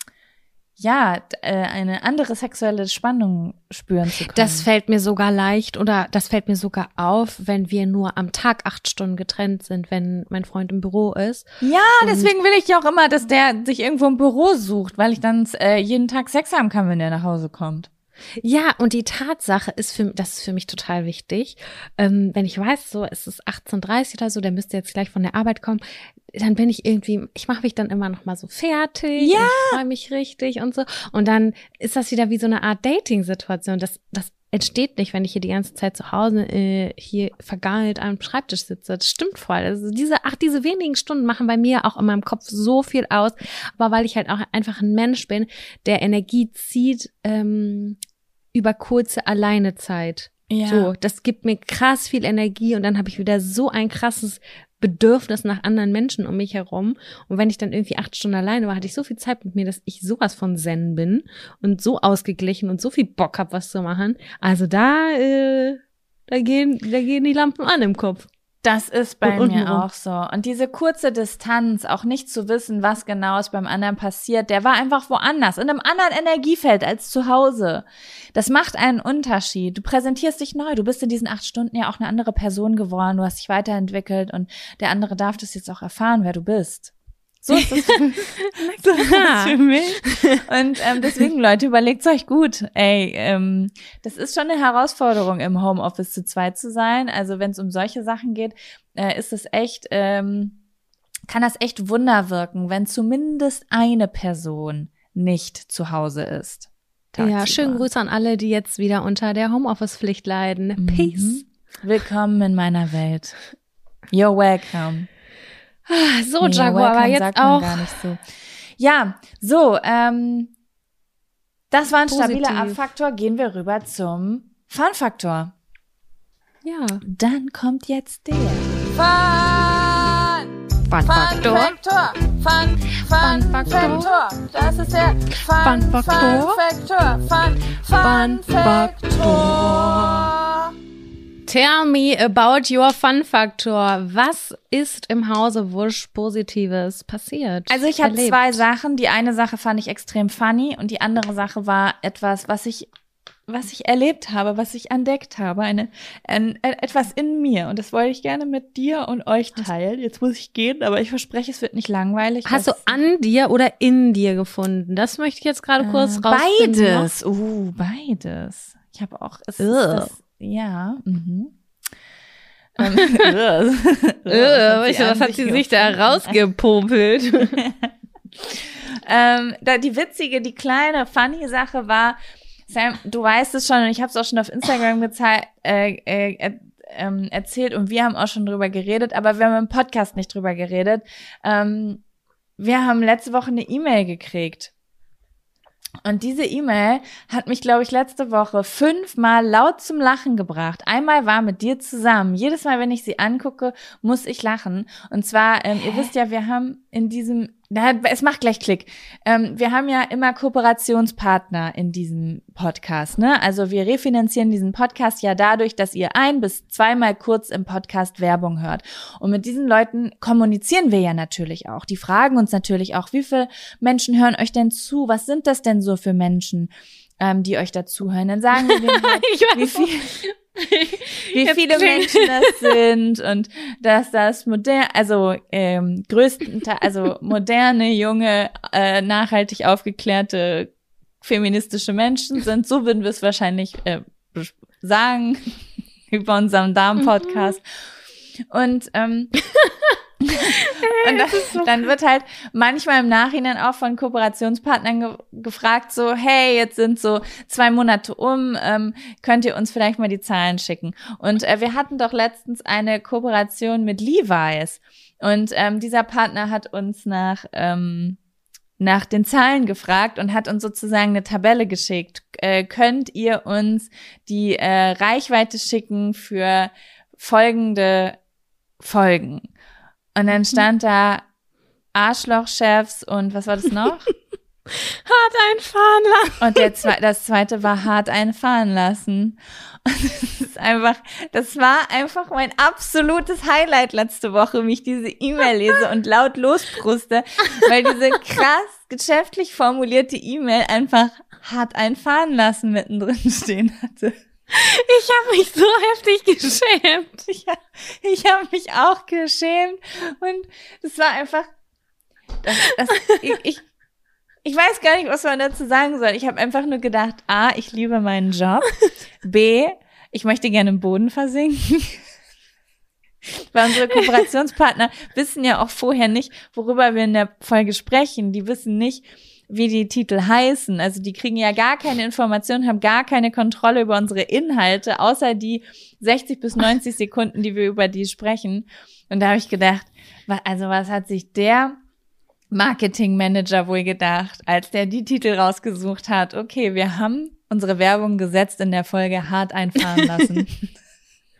ja, äh, eine andere sexuelle Spannung spüren zu können. Das fällt mir sogar leicht oder das fällt mir sogar auf, wenn wir nur am Tag acht Stunden getrennt sind, wenn mein Freund im Büro ist. Ja, Und deswegen will ich ja auch immer, dass der sich irgendwo im Büro sucht, weil ich dann äh, jeden Tag Sex haben kann, wenn der nach Hause kommt. Ja, und die Tatsache ist für, das ist für mich total wichtig. Ähm, wenn ich weiß, so, es ist 18.30 oder so, der müsste jetzt gleich von der Arbeit kommen, dann bin ich irgendwie, ich mache mich dann immer noch mal so fertig, ja. ich freue mich richtig und so. Und dann ist das wieder wie so eine Art Dating-Situation. Das, das entsteht nicht, wenn ich hier die ganze Zeit zu Hause äh, hier vergammelt am Schreibtisch sitze. Das stimmt voll. Also diese, ach, diese wenigen Stunden machen bei mir auch in meinem Kopf so viel aus. Aber weil ich halt auch einfach ein Mensch bin, der Energie zieht ähm, über kurze Alleinezeit. Ja. So, das gibt mir krass viel Energie und dann habe ich wieder so ein krasses Bedürfnis nach anderen Menschen um mich herum. Und wenn ich dann irgendwie acht Stunden alleine war, hatte ich so viel Zeit mit mir, dass ich sowas von Zen bin und so ausgeglichen und so viel Bock hab, was zu machen. Also da, äh, da gehen, da gehen die Lampen an im Kopf. Das ist bei mir auch so. Und diese kurze Distanz, auch nicht zu wissen, was genau ist beim anderen passiert, der war einfach woanders, in einem anderen Energiefeld als zu Hause. Das macht einen Unterschied. Du präsentierst dich neu. Du bist in diesen acht Stunden ja auch eine andere Person geworden. Du hast dich weiterentwickelt und der andere darf das jetzt auch erfahren, wer du bist. So ist es so für mich. Und ähm, deswegen, Leute, überlegt euch gut. Ey, ähm, das ist schon eine Herausforderung, im Homeoffice zu zweit zu sein. Also wenn es um solche Sachen geht, äh, ist es echt, ähm, kann das echt Wunder wirken, wenn zumindest eine Person nicht zu Hause ist. Tagsüber. Ja, schönen Gruß an alle, die jetzt wieder unter der Homeoffice-Pflicht leiden. Mhm. Peace. Willkommen in meiner Welt. You're welcome. Ah, so, nee, Jaguar, aber jetzt auch. Gar nicht so. Ja, so, ähm, das war ein Positiv. stabiler Abfaktor. Gehen wir rüber zum Fun-Faktor. Ja. Dann kommt jetzt der Fun! Fun-Faktor. Fun, Fun, Fun, Faktor. Das ist der Fun, Fun Faktor. Fun, Fun, Fun, Faktor. Tell me about your Fun Faktor. Was ist im Hause Wusch Positives passiert? Also ich habe zwei Sachen. Die eine Sache fand ich extrem funny und die andere Sache war etwas, was ich was ich erlebt habe, was ich entdeckt habe, eine, ein, etwas in mir. Und das wollte ich gerne mit dir und euch teilen. Jetzt muss ich gehen, aber ich verspreche, es wird nicht langweilig. Hast du an dir oder in dir gefunden? Das möchte ich jetzt gerade kurz äh, rausfinden. Beides. Uh, beides. Ich habe auch, es ist das, ja. Mhm. ähm, was, was hat sie sich da rausgepopelt? ähm, da die witzige, die kleine, funny Sache war, Sam, du weißt es schon und ich habe es auch schon auf Instagram gezeigt, äh, äh, äh, erzählt und wir haben auch schon drüber geredet, aber wir haben im Podcast nicht drüber geredet. Ähm, wir haben letzte Woche eine E-Mail gekriegt und diese E-Mail hat mich, glaube ich, letzte Woche fünfmal laut zum Lachen gebracht. Einmal war mit dir zusammen. Jedes Mal, wenn ich sie angucke, muss ich lachen. Und zwar, ähm, ihr wisst ja, wir haben in diesem na, es macht gleich Klick. Ähm, wir haben ja immer Kooperationspartner in diesem Podcast, ne? Also wir refinanzieren diesen Podcast ja dadurch, dass ihr ein bis zweimal kurz im Podcast Werbung hört. Und mit diesen Leuten kommunizieren wir ja natürlich auch. Die fragen uns natürlich auch, wie viele Menschen hören euch denn zu? Was sind das denn so für Menschen? Ähm, die euch dazuhören. Dann sagen wir halt, wie viel, wie viele Menschen das sind und dass das modern, also ähm, größtenteils, also moderne, junge, äh, nachhaltig aufgeklärte feministische Menschen sind. So würden wir es wahrscheinlich äh, sagen über unseren Darm-Podcast. Mhm. Und ähm, und dann, so dann, wird halt manchmal im Nachhinein auch von Kooperationspartnern ge gefragt, so, hey, jetzt sind so zwei Monate um, ähm, könnt ihr uns vielleicht mal die Zahlen schicken? Und äh, wir hatten doch letztens eine Kooperation mit Levi's. Und ähm, dieser Partner hat uns nach, ähm, nach den Zahlen gefragt und hat uns sozusagen eine Tabelle geschickt. Äh, könnt ihr uns die äh, Reichweite schicken für folgende Folgen? Und dann stand da Arschlochchefs und was war das noch? hart einfahren lassen. Und der zwe das zweite war hart einfahren lassen. Und das ist einfach, das war einfach mein absolutes Highlight letzte Woche, wie ich diese E-Mail lese und laut lospruste, weil diese krass geschäftlich formulierte E-Mail einfach hart einfahren lassen mittendrin stehen hatte. Ich habe mich so heftig geschämt. Ich, ich habe mich auch geschämt. Und das war einfach. Das, das, ich, ich, ich weiß gar nicht, was man dazu sagen soll. Ich habe einfach nur gedacht, A, ich liebe meinen Job. B, ich möchte gerne im Boden versinken. Weil unsere Kooperationspartner wissen ja auch vorher nicht, worüber wir in der Folge sprechen. Die wissen nicht, wie die Titel heißen. Also die kriegen ja gar keine Informationen, haben gar keine Kontrolle über unsere Inhalte, außer die 60 bis 90 Sekunden, die wir über die sprechen. Und da habe ich gedacht, also was hat sich der Marketingmanager wohl gedacht, als der die Titel rausgesucht hat? Okay, wir haben unsere Werbung gesetzt in der Folge hart einfahren lassen.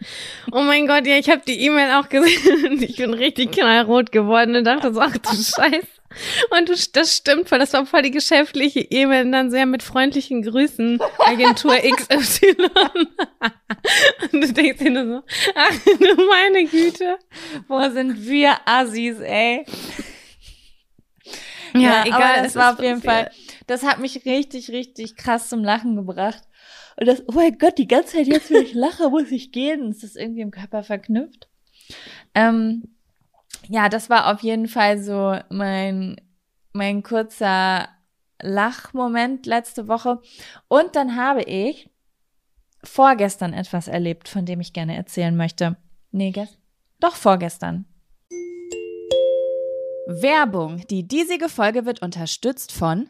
Oh mein Gott, ja, ich habe die E-Mail auch gesehen und ich bin richtig knallrot geworden und dachte so, ach du Scheiße. Und das stimmt voll, das war voll die geschäftliche E-Mail und dann sehr mit freundlichen Grüßen, Agentur XY. du denkst dir nur so, ach du meine Güte. Wo sind wir Assis, ey? Ja, ja egal. Aber das war auf jeden Fall, das hat mich richtig, richtig krass zum Lachen gebracht. Und das, oh mein Gott, die ganze Zeit jetzt, wenn ich lache, muss ich gehen. Ist das irgendwie im Körper verknüpft? Ähm, ja, das war auf jeden Fall so mein, mein kurzer Lachmoment letzte Woche. Und dann habe ich vorgestern etwas erlebt, von dem ich gerne erzählen möchte. Nee? Doch vorgestern. Werbung. Die diesige Folge wird unterstützt von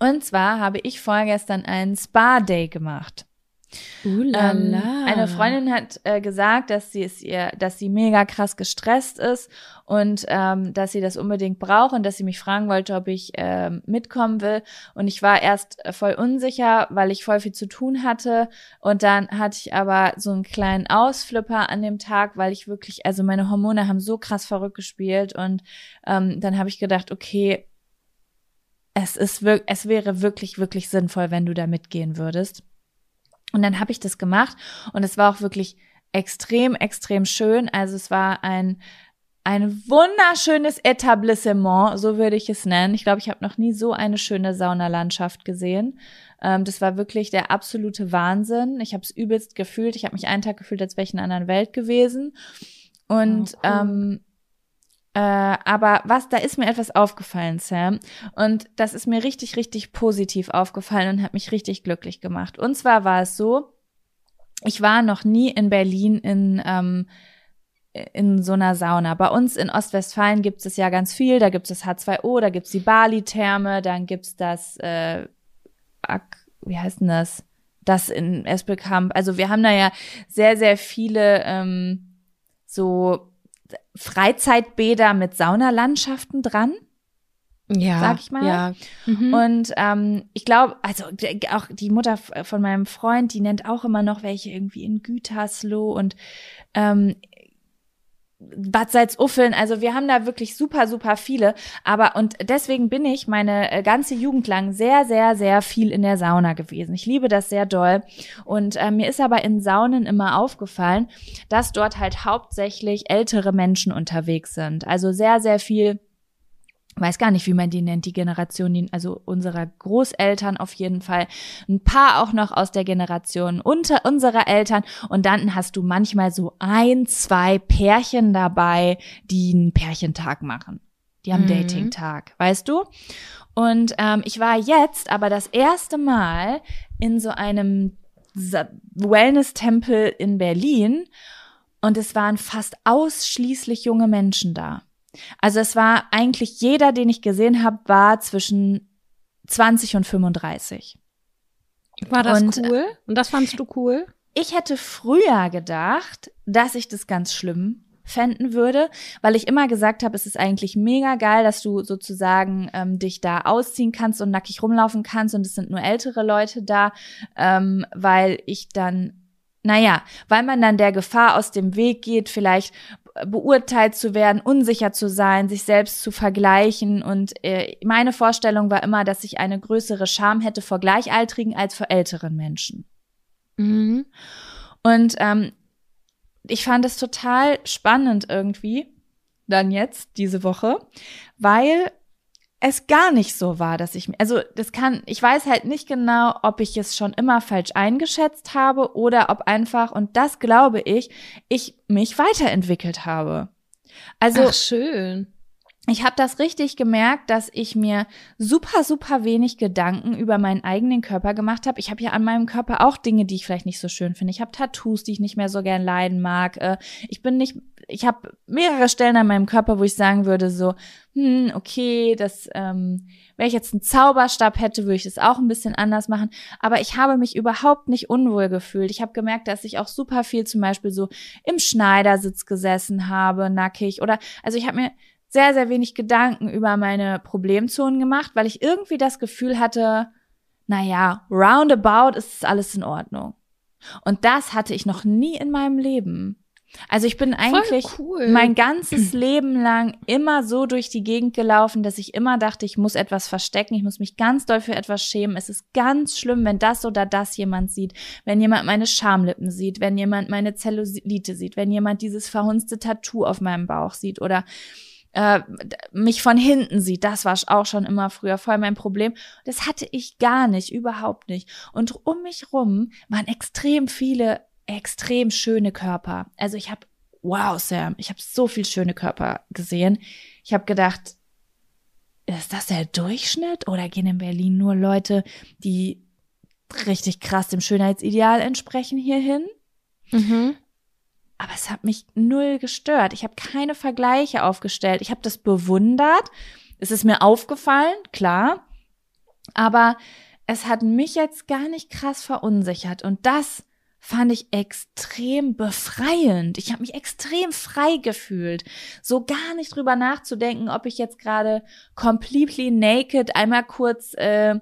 Und zwar habe ich vorgestern einen Spa-Day gemacht. Ähm, eine Freundin hat äh, gesagt, dass sie es ihr, dass sie mega krass gestresst ist und ähm, dass sie das unbedingt braucht und dass sie mich fragen wollte, ob ich äh, mitkommen will. Und ich war erst äh, voll unsicher, weil ich voll viel zu tun hatte. Und dann hatte ich aber so einen kleinen Ausflipper an dem Tag, weil ich wirklich, also meine Hormone haben so krass verrückt gespielt. Und ähm, dann habe ich gedacht, okay, es ist wirklich, es wäre wirklich, wirklich sinnvoll, wenn du da mitgehen würdest. Und dann habe ich das gemacht und es war auch wirklich extrem, extrem schön. Also es war ein ein wunderschönes Etablissement, so würde ich es nennen. Ich glaube, ich habe noch nie so eine schöne Saunalandschaft gesehen. Ähm, das war wirklich der absolute Wahnsinn. Ich habe es übelst gefühlt. Ich habe mich einen Tag gefühlt, als wäre ich in einer anderen Welt gewesen. Und oh, cool. ähm, äh, aber was, da ist mir etwas aufgefallen, Sam. Und das ist mir richtig, richtig positiv aufgefallen und hat mich richtig glücklich gemacht. Und zwar war es so, ich war noch nie in Berlin in, ähm, in so einer Sauna. Bei uns in Ostwestfalen gibt es ja ganz viel. Da gibt es das H2O, da gibt es die Bali-Therme, dann gibt es das, äh, wie heißt denn das? Das in Espelkamp. Also wir haben da ja sehr, sehr viele ähm, so Freizeitbäder mit Saunalandschaften dran. Ja, sag ich mal. Ja. Mhm. Und ähm, ich glaube, also auch die Mutter von meinem Freund, die nennt auch immer noch welche irgendwie in Gütersloh und ähm, Bad Salzuffeln, also wir haben da wirklich super, super viele. Aber und deswegen bin ich meine äh, ganze Jugend lang sehr, sehr, sehr viel in der Sauna gewesen. Ich liebe das sehr doll. Und äh, mir ist aber in Saunen immer aufgefallen, dass dort halt hauptsächlich ältere Menschen unterwegs sind. Also sehr, sehr viel weiß gar nicht, wie man die nennt, die Generation, also unserer Großeltern auf jeden Fall, ein paar auch noch aus der Generation unter unserer Eltern und dann hast du manchmal so ein, zwei Pärchen dabei, die einen Pärchentag machen. Die haben mhm. Dating-Tag, weißt du? Und ähm, ich war jetzt aber das erste Mal in so einem Wellness-Tempel in Berlin und es waren fast ausschließlich junge Menschen da. Also es war eigentlich jeder, den ich gesehen habe, war zwischen 20 und 35. War das und, cool? Und das fandst du cool? Ich hätte früher gedacht, dass ich das ganz schlimm fänden würde, weil ich immer gesagt habe, es ist eigentlich mega geil, dass du sozusagen ähm, dich da ausziehen kannst und nackig rumlaufen kannst und es sind nur ältere Leute da, ähm, weil ich dann naja, weil man dann der Gefahr aus dem Weg geht, vielleicht beurteilt zu werden, unsicher zu sein, sich selbst zu vergleichen. Und äh, meine Vorstellung war immer, dass ich eine größere Scham hätte vor Gleichaltrigen als vor älteren Menschen. Mhm. Und ähm, ich fand es total spannend irgendwie, dann jetzt, diese Woche, weil es gar nicht so war, dass ich, also das kann, ich weiß halt nicht genau, ob ich es schon immer falsch eingeschätzt habe oder ob einfach, und das glaube ich, ich mich weiterentwickelt habe. Also. Ach, schön ich habe das richtig gemerkt, dass ich mir super, super wenig Gedanken über meinen eigenen Körper gemacht habe. Ich habe ja an meinem Körper auch Dinge, die ich vielleicht nicht so schön finde. Ich habe Tattoos, die ich nicht mehr so gern leiden mag. Äh, ich bin nicht, ich habe mehrere Stellen an meinem Körper, wo ich sagen würde so, hm, okay, das, ähm, wenn ich jetzt einen Zauberstab hätte, würde ich das auch ein bisschen anders machen. Aber ich habe mich überhaupt nicht unwohl gefühlt. Ich habe gemerkt, dass ich auch super viel zum Beispiel so im Schneidersitz gesessen habe, nackig oder, also ich habe mir sehr, sehr wenig Gedanken über meine Problemzonen gemacht, weil ich irgendwie das Gefühl hatte, naja, roundabout ist alles in Ordnung. Und das hatte ich noch nie in meinem Leben. Also ich bin eigentlich cool. mein ganzes Leben lang immer so durch die Gegend gelaufen, dass ich immer dachte, ich muss etwas verstecken, ich muss mich ganz doll für etwas schämen. Es ist ganz schlimm, wenn das oder das jemand sieht, wenn jemand meine Schamlippen sieht, wenn jemand meine Zellulite sieht, wenn jemand dieses verhunzte Tattoo auf meinem Bauch sieht oder äh, mich von hinten sieht. Das war auch schon immer früher voll mein Problem. Das hatte ich gar nicht, überhaupt nicht. Und um mich rum waren extrem viele extrem schöne Körper. Also ich habe, wow, Sam, ich habe so viel schöne Körper gesehen. Ich habe gedacht, ist das der Durchschnitt oder gehen in Berlin nur Leute, die richtig krass dem Schönheitsideal entsprechen hierhin? Mhm aber es hat mich null gestört. Ich habe keine Vergleiche aufgestellt. Ich habe das bewundert. Es ist mir aufgefallen, klar. Aber es hat mich jetzt gar nicht krass verunsichert. Und das fand ich extrem befreiend. Ich habe mich extrem frei gefühlt. So gar nicht drüber nachzudenken, ob ich jetzt gerade completely naked einmal kurz äh,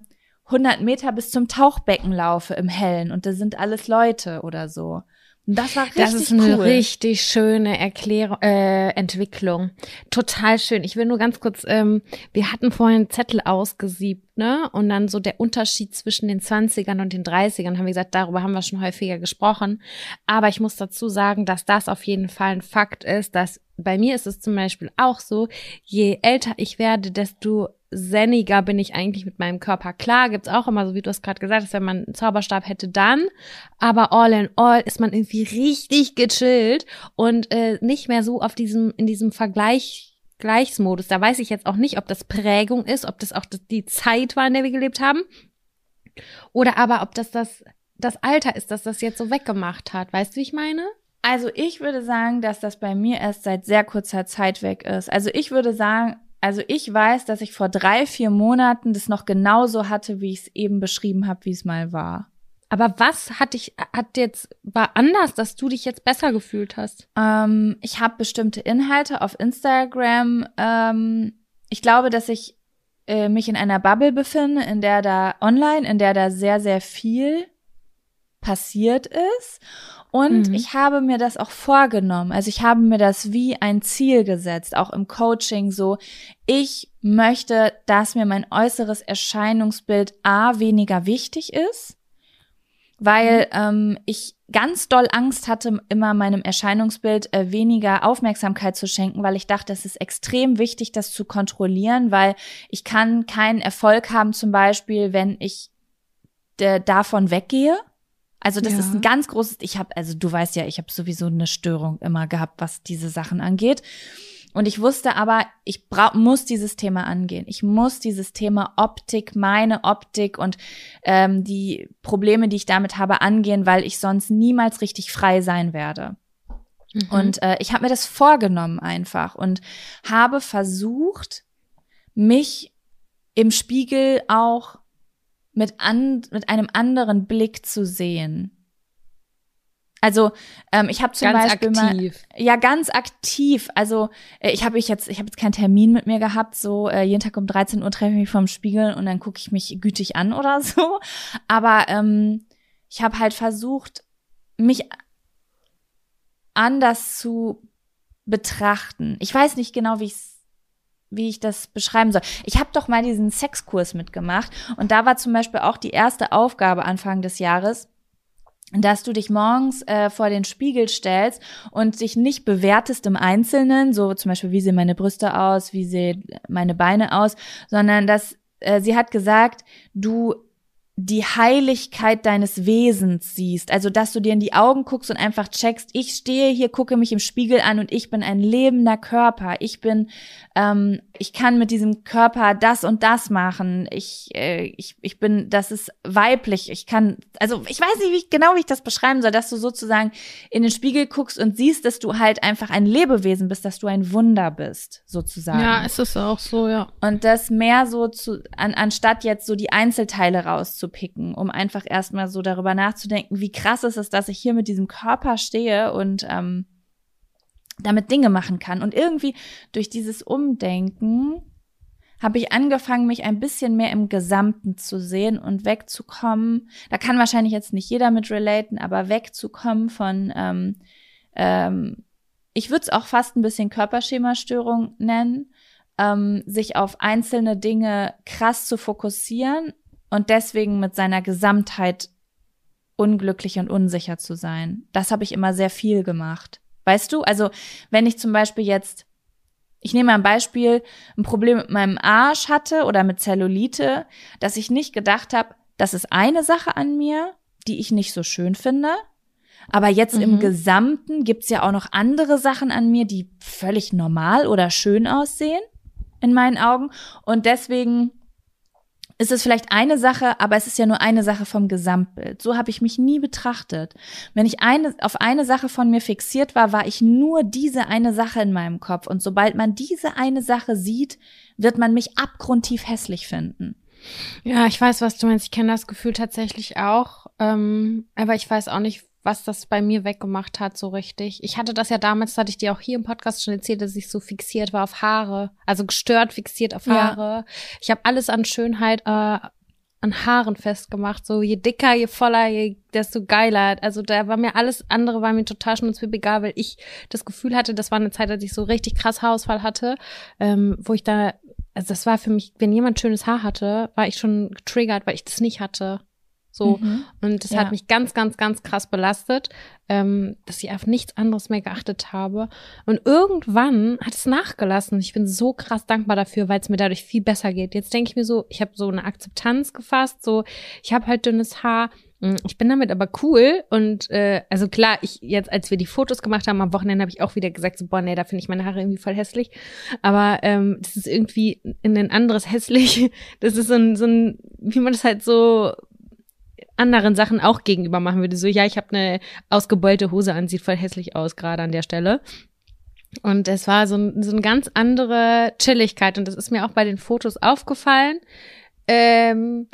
100 Meter bis zum Tauchbecken laufe im Hellen und da sind alles Leute oder so. Das war richtig Das ist eine cool. richtig schöne Erklärung, äh, Entwicklung. Total schön. Ich will nur ganz kurz, ähm, wir hatten vorhin Zettel ausgesiebt, ne? Und dann so der Unterschied zwischen den 20ern und den 30ern, haben wir gesagt, darüber haben wir schon häufiger gesprochen. Aber ich muss dazu sagen, dass das auf jeden Fall ein Fakt ist, dass bei mir ist es zum Beispiel auch so, je älter ich werde, desto senniger bin ich eigentlich mit meinem Körper. Klar, gibt's auch immer, so wie du es gerade gesagt hast, wenn man einen Zauberstab hätte, dann. Aber all in all ist man irgendwie richtig gechillt und äh, nicht mehr so auf diesem, in diesem Vergleich, Gleichsmodus. Da weiß ich jetzt auch nicht, ob das Prägung ist, ob das auch die Zeit war, in der wir gelebt haben. Oder aber ob das das, das Alter ist, dass das jetzt so weggemacht hat. Weißt du, wie ich meine? Also ich würde sagen, dass das bei mir erst seit sehr kurzer Zeit weg ist. Also ich würde sagen, also ich weiß, dass ich vor drei, vier Monaten das noch genauso hatte, wie ich es eben beschrieben habe, wie es mal war. Aber was hat dich, hat jetzt, war anders, dass du dich jetzt besser gefühlt hast? Ähm, ich habe bestimmte Inhalte auf Instagram. Ähm, ich glaube, dass ich äh, mich in einer Bubble befinde, in der da online, in der da sehr, sehr viel passiert ist. Und mhm. ich habe mir das auch vorgenommen. Also ich habe mir das wie ein Ziel gesetzt, auch im Coaching so. Ich möchte, dass mir mein äußeres Erscheinungsbild A weniger wichtig ist, weil mhm. ähm, ich ganz doll Angst hatte, immer meinem Erscheinungsbild äh, weniger Aufmerksamkeit zu schenken, weil ich dachte, es ist extrem wichtig, das zu kontrollieren, weil ich kann keinen Erfolg haben, zum Beispiel, wenn ich äh, davon weggehe. Also das ja. ist ein ganz großes, ich habe, also du weißt ja, ich habe sowieso eine Störung immer gehabt, was diese Sachen angeht. Und ich wusste aber, ich brauch, muss dieses Thema angehen. Ich muss dieses Thema Optik, meine Optik und ähm, die Probleme, die ich damit habe, angehen, weil ich sonst niemals richtig frei sein werde. Mhm. Und äh, ich habe mir das vorgenommen einfach und habe versucht, mich im Spiegel auch mit, an, mit einem anderen Blick zu sehen. Also ähm, ich habe zum ganz Beispiel aktiv. mal ja ganz aktiv. Also äh, ich habe ich jetzt ich habe jetzt keinen Termin mit mir gehabt. So äh, jeden Tag um 13 Uhr treffe ich mich vorm Spiegel und dann gucke ich mich gütig an oder so. Aber ähm, ich habe halt versucht mich anders zu betrachten. Ich weiß nicht genau, wie ich wie ich das beschreiben soll. Ich habe doch mal diesen Sexkurs mitgemacht und da war zum Beispiel auch die erste Aufgabe Anfang des Jahres, dass du dich morgens äh, vor den Spiegel stellst und dich nicht bewertest im Einzelnen, so zum Beispiel, wie sehen meine Brüste aus, wie sehen meine Beine aus, sondern dass äh, sie hat gesagt, du die Heiligkeit deines Wesens siehst. Also, dass du dir in die Augen guckst und einfach checkst, ich stehe hier, gucke mich im Spiegel an und ich bin ein lebender Körper. Ich bin, ähm, ich kann mit diesem Körper das und das machen. Ich, äh, ich, ich bin, das ist weiblich. Ich kann, also ich weiß nicht wie ich, genau, wie ich das beschreiben soll, dass du sozusagen in den Spiegel guckst und siehst, dass du halt einfach ein Lebewesen bist, dass du ein Wunder bist, sozusagen. Ja, ist es auch so, ja. Und das mehr so zu, an, anstatt jetzt so die Einzelteile rauszupicken, um einfach erstmal so darüber nachzudenken, wie krass ist es, dass ich hier mit diesem Körper stehe und ähm, damit Dinge machen kann. Und irgendwie durch dieses Umdenken habe ich angefangen, mich ein bisschen mehr im Gesamten zu sehen und wegzukommen. Da kann wahrscheinlich jetzt nicht jeder mit relaten, aber wegzukommen von, ähm, ähm, ich würde es auch fast ein bisschen Körperschemastörung nennen, ähm, sich auf einzelne Dinge krass zu fokussieren und deswegen mit seiner Gesamtheit unglücklich und unsicher zu sein. Das habe ich immer sehr viel gemacht. Weißt du? Also, wenn ich zum Beispiel jetzt, ich nehme ein Beispiel, ein Problem mit meinem Arsch hatte oder mit Zellulite, dass ich nicht gedacht habe, das ist eine Sache an mir, die ich nicht so schön finde. Aber jetzt mhm. im Gesamten gibt's ja auch noch andere Sachen an mir, die völlig normal oder schön aussehen, in meinen Augen. Und deswegen ist es vielleicht eine Sache, aber es ist ja nur eine Sache vom Gesamtbild. So habe ich mich nie betrachtet. Wenn ich eine, auf eine Sache von mir fixiert war, war ich nur diese eine Sache in meinem Kopf. Und sobald man diese eine Sache sieht, wird man mich abgrundtief hässlich finden. Ja, ich weiß, was du meinst. Ich kenne das Gefühl tatsächlich auch. Ähm, aber ich weiß auch nicht, was das bei mir weggemacht hat, so richtig. Ich hatte das ja damals, hatte ich dir auch hier im Podcast schon erzählt, dass ich so fixiert war auf Haare, also gestört fixiert auf Haare. Ja. Ich habe alles an Schönheit äh, an Haaren festgemacht. So je dicker, je voller, je desto geiler. Also da war mir alles andere war mir total schnurzpip egal, weil ich das Gefühl hatte, das war eine Zeit, als ich so richtig krass Haarausfall hatte, ähm, wo ich da, also das war für mich, wenn jemand schönes Haar hatte, war ich schon getriggert, weil ich das nicht hatte. So. Mhm. Und das ja. hat mich ganz, ganz, ganz krass belastet, ähm, dass ich auf nichts anderes mehr geachtet habe. Und irgendwann hat es nachgelassen. Ich bin so krass dankbar dafür, weil es mir dadurch viel besser geht. Jetzt denke ich mir so, ich habe so eine Akzeptanz gefasst, so, ich habe halt dünnes Haar. Hm, ich bin damit aber cool und äh, also klar, ich jetzt, als wir die Fotos gemacht haben am Wochenende, habe ich auch wieder gesagt, so boah, nee, da finde ich meine Haare irgendwie voll hässlich. Aber ähm, das ist irgendwie in ein anderes hässlich. Das ist so ein, so ein, wie man das halt so anderen Sachen auch gegenüber machen würde. So, ja, ich habe eine ausgebeulte Hose an, sieht voll hässlich aus, gerade an der Stelle. Und es war so, ein, so eine ganz andere Chilligkeit. Und das ist mir auch bei den Fotos aufgefallen. Ähm,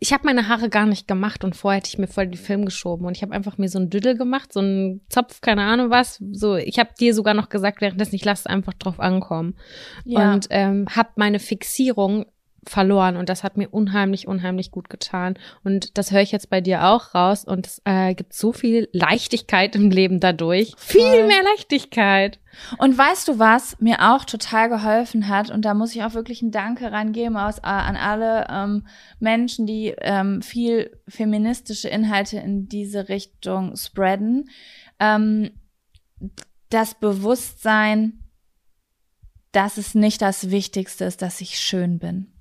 ich habe meine Haare gar nicht gemacht und vorher hätte ich mir voll die Film geschoben und ich habe einfach mir so ein Düdel gemacht, so ein Zopf, keine Ahnung was. So, ich habe dir sogar noch gesagt, währenddessen ich lasse einfach drauf ankommen ja. und ähm, habe meine Fixierung verloren und das hat mir unheimlich, unheimlich gut getan. Und das höre ich jetzt bei dir auch raus und es äh, gibt so viel Leichtigkeit im Leben dadurch. Voll. Viel mehr Leichtigkeit. Und weißt du, was mir auch total geholfen hat? Und da muss ich auch wirklich ein Danke reingeben aus, äh, an alle ähm, Menschen, die ähm, viel feministische Inhalte in diese Richtung spreaden. Ähm, das Bewusstsein, dass es nicht das Wichtigste ist, dass ich schön bin.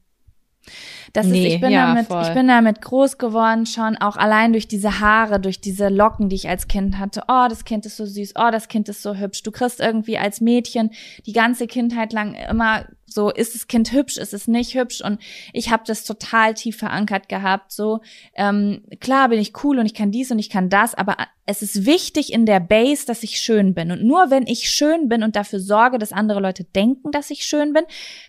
Das nee, ist, ich bin, ja, damit, ich bin damit groß geworden, schon auch allein durch diese Haare, durch diese Locken, die ich als Kind hatte. Oh, das Kind ist so süß, oh, das Kind ist so hübsch. Du kriegst irgendwie als Mädchen die ganze Kindheit lang immer so, ist das Kind hübsch, ist es nicht hübsch? Und ich habe das total tief verankert gehabt. So, ähm, klar bin ich cool und ich kann dies und ich kann das, aber es ist wichtig in der Base, dass ich schön bin. Und nur wenn ich schön bin und dafür sorge, dass andere Leute denken, dass ich schön bin,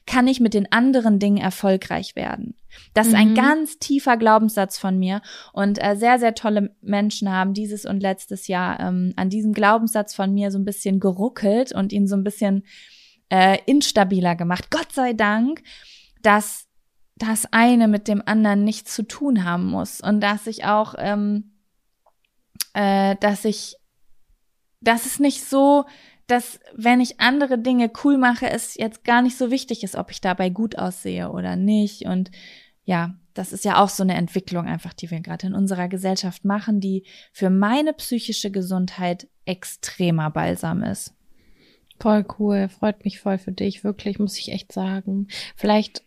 kann ich mit den anderen Dingen erfolgreich werden. Das ist ein mhm. ganz tiefer Glaubenssatz von mir. Und äh, sehr, sehr tolle Menschen haben dieses und letztes Jahr ähm, an diesem Glaubenssatz von mir so ein bisschen geruckelt und ihn so ein bisschen äh, instabiler gemacht. Gott sei Dank, dass das eine mit dem anderen nichts zu tun haben muss. Und dass ich auch, ähm, äh, dass ich, dass es nicht so dass wenn ich andere Dinge cool mache, es jetzt gar nicht so wichtig ist, ob ich dabei gut aussehe oder nicht. Und ja, das ist ja auch so eine Entwicklung einfach, die wir gerade in unserer Gesellschaft machen, die für meine psychische Gesundheit extremer Balsam ist. Voll cool, freut mich voll für dich, wirklich, muss ich echt sagen. Vielleicht,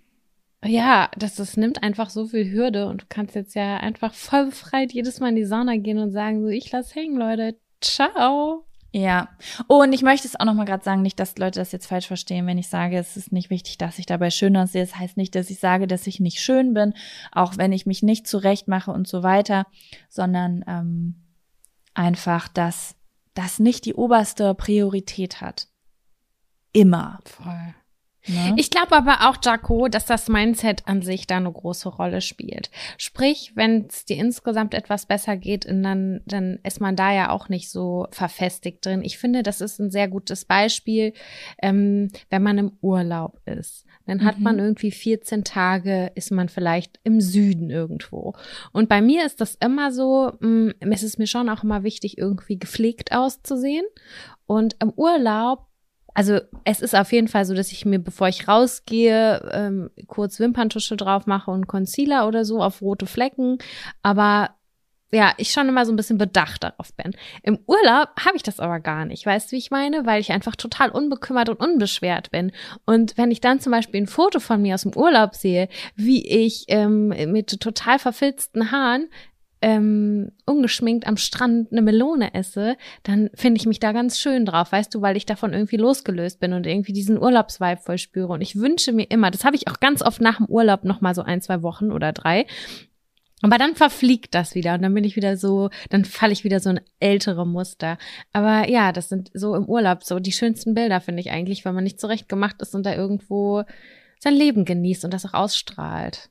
ja, das, das nimmt einfach so viel Hürde und du kannst jetzt ja einfach voll befreit jedes Mal in die Sauna gehen und sagen, so, ich lass hängen, Leute. Ciao. Ja. Oh, und ich möchte es auch nochmal gerade sagen, nicht, dass Leute das jetzt falsch verstehen, wenn ich sage, es ist nicht wichtig, dass ich dabei schön aussehe. Das heißt nicht, dass ich sage, dass ich nicht schön bin, auch wenn ich mich nicht zurecht mache und so weiter, sondern ähm, einfach, dass das nicht die oberste Priorität hat. Immer. Voll. Ne? Ich glaube aber auch, Jaco, dass das Mindset an sich da eine große Rolle spielt. Sprich, wenn es dir insgesamt etwas besser geht, dann, dann ist man da ja auch nicht so verfestigt drin. Ich finde, das ist ein sehr gutes Beispiel, ähm, wenn man im Urlaub ist. Dann hat mhm. man irgendwie 14 Tage, ist man vielleicht im Süden irgendwo. Und bei mir ist das immer so, mh, mm, es ist mir schon auch immer wichtig, irgendwie gepflegt auszusehen. Und im Urlaub also es ist auf jeden Fall so, dass ich mir, bevor ich rausgehe, ähm, kurz Wimperntusche drauf mache und Concealer oder so auf rote Flecken. Aber ja, ich schon immer so ein bisschen bedacht darauf bin. Im Urlaub habe ich das aber gar nicht. Weißt du, wie ich meine? Weil ich einfach total unbekümmert und unbeschwert bin. Und wenn ich dann zum Beispiel ein Foto von mir aus dem Urlaub sehe, wie ich ähm, mit total verfilzten Haaren ähm, ungeschminkt am Strand eine Melone esse, dann finde ich mich da ganz schön drauf, weißt du, weil ich davon irgendwie losgelöst bin und irgendwie diesen Urlaubsvibe voll spüre. Und ich wünsche mir immer, das habe ich auch ganz oft nach dem Urlaub noch mal so ein, zwei Wochen oder drei. Aber dann verfliegt das wieder und dann bin ich wieder so, dann falle ich wieder so ein ältere Muster. Aber ja, das sind so im Urlaub so die schönsten Bilder, finde ich eigentlich, weil man nicht zurecht gemacht ist und da irgendwo sein Leben genießt und das auch ausstrahlt.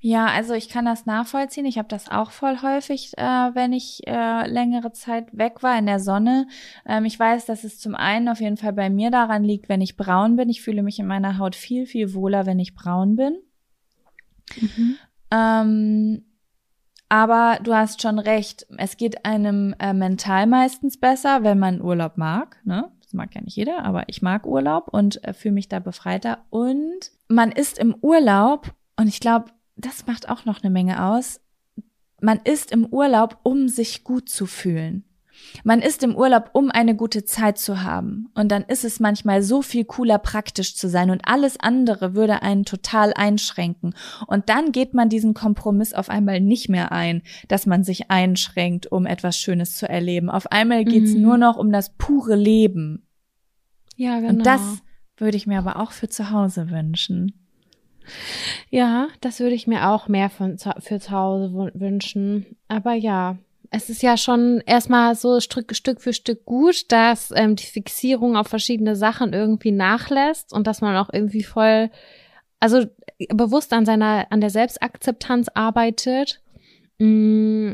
Ja, also ich kann das nachvollziehen. Ich habe das auch voll häufig, äh, wenn ich äh, längere Zeit weg war in der Sonne. Ähm, ich weiß, dass es zum einen auf jeden Fall bei mir daran liegt, wenn ich braun bin. Ich fühle mich in meiner Haut viel, viel wohler, wenn ich braun bin. Mhm. Ähm, aber du hast schon recht, es geht einem äh, mental meistens besser, wenn man Urlaub mag. Ne? Das mag ja nicht jeder, aber ich mag Urlaub und äh, fühle mich da befreiter. Und man ist im Urlaub und ich glaube, das macht auch noch eine Menge aus. Man ist im Urlaub, um sich gut zu fühlen. Man ist im Urlaub, um eine gute Zeit zu haben. Und dann ist es manchmal so viel cooler, praktisch zu sein. Und alles andere würde einen total einschränken. Und dann geht man diesen Kompromiss auf einmal nicht mehr ein, dass man sich einschränkt, um etwas Schönes zu erleben. Auf einmal geht's mhm. nur noch um das pure Leben. Ja, genau. Und das würde ich mir aber auch für zu Hause wünschen. Ja, das würde ich mir auch mehr von, für zu Hause wünschen. Aber ja, es ist ja schon erstmal so Stück, Stück für Stück gut, dass ähm, die Fixierung auf verschiedene Sachen irgendwie nachlässt und dass man auch irgendwie voll, also bewusst an seiner, an der Selbstakzeptanz arbeitet. Mm,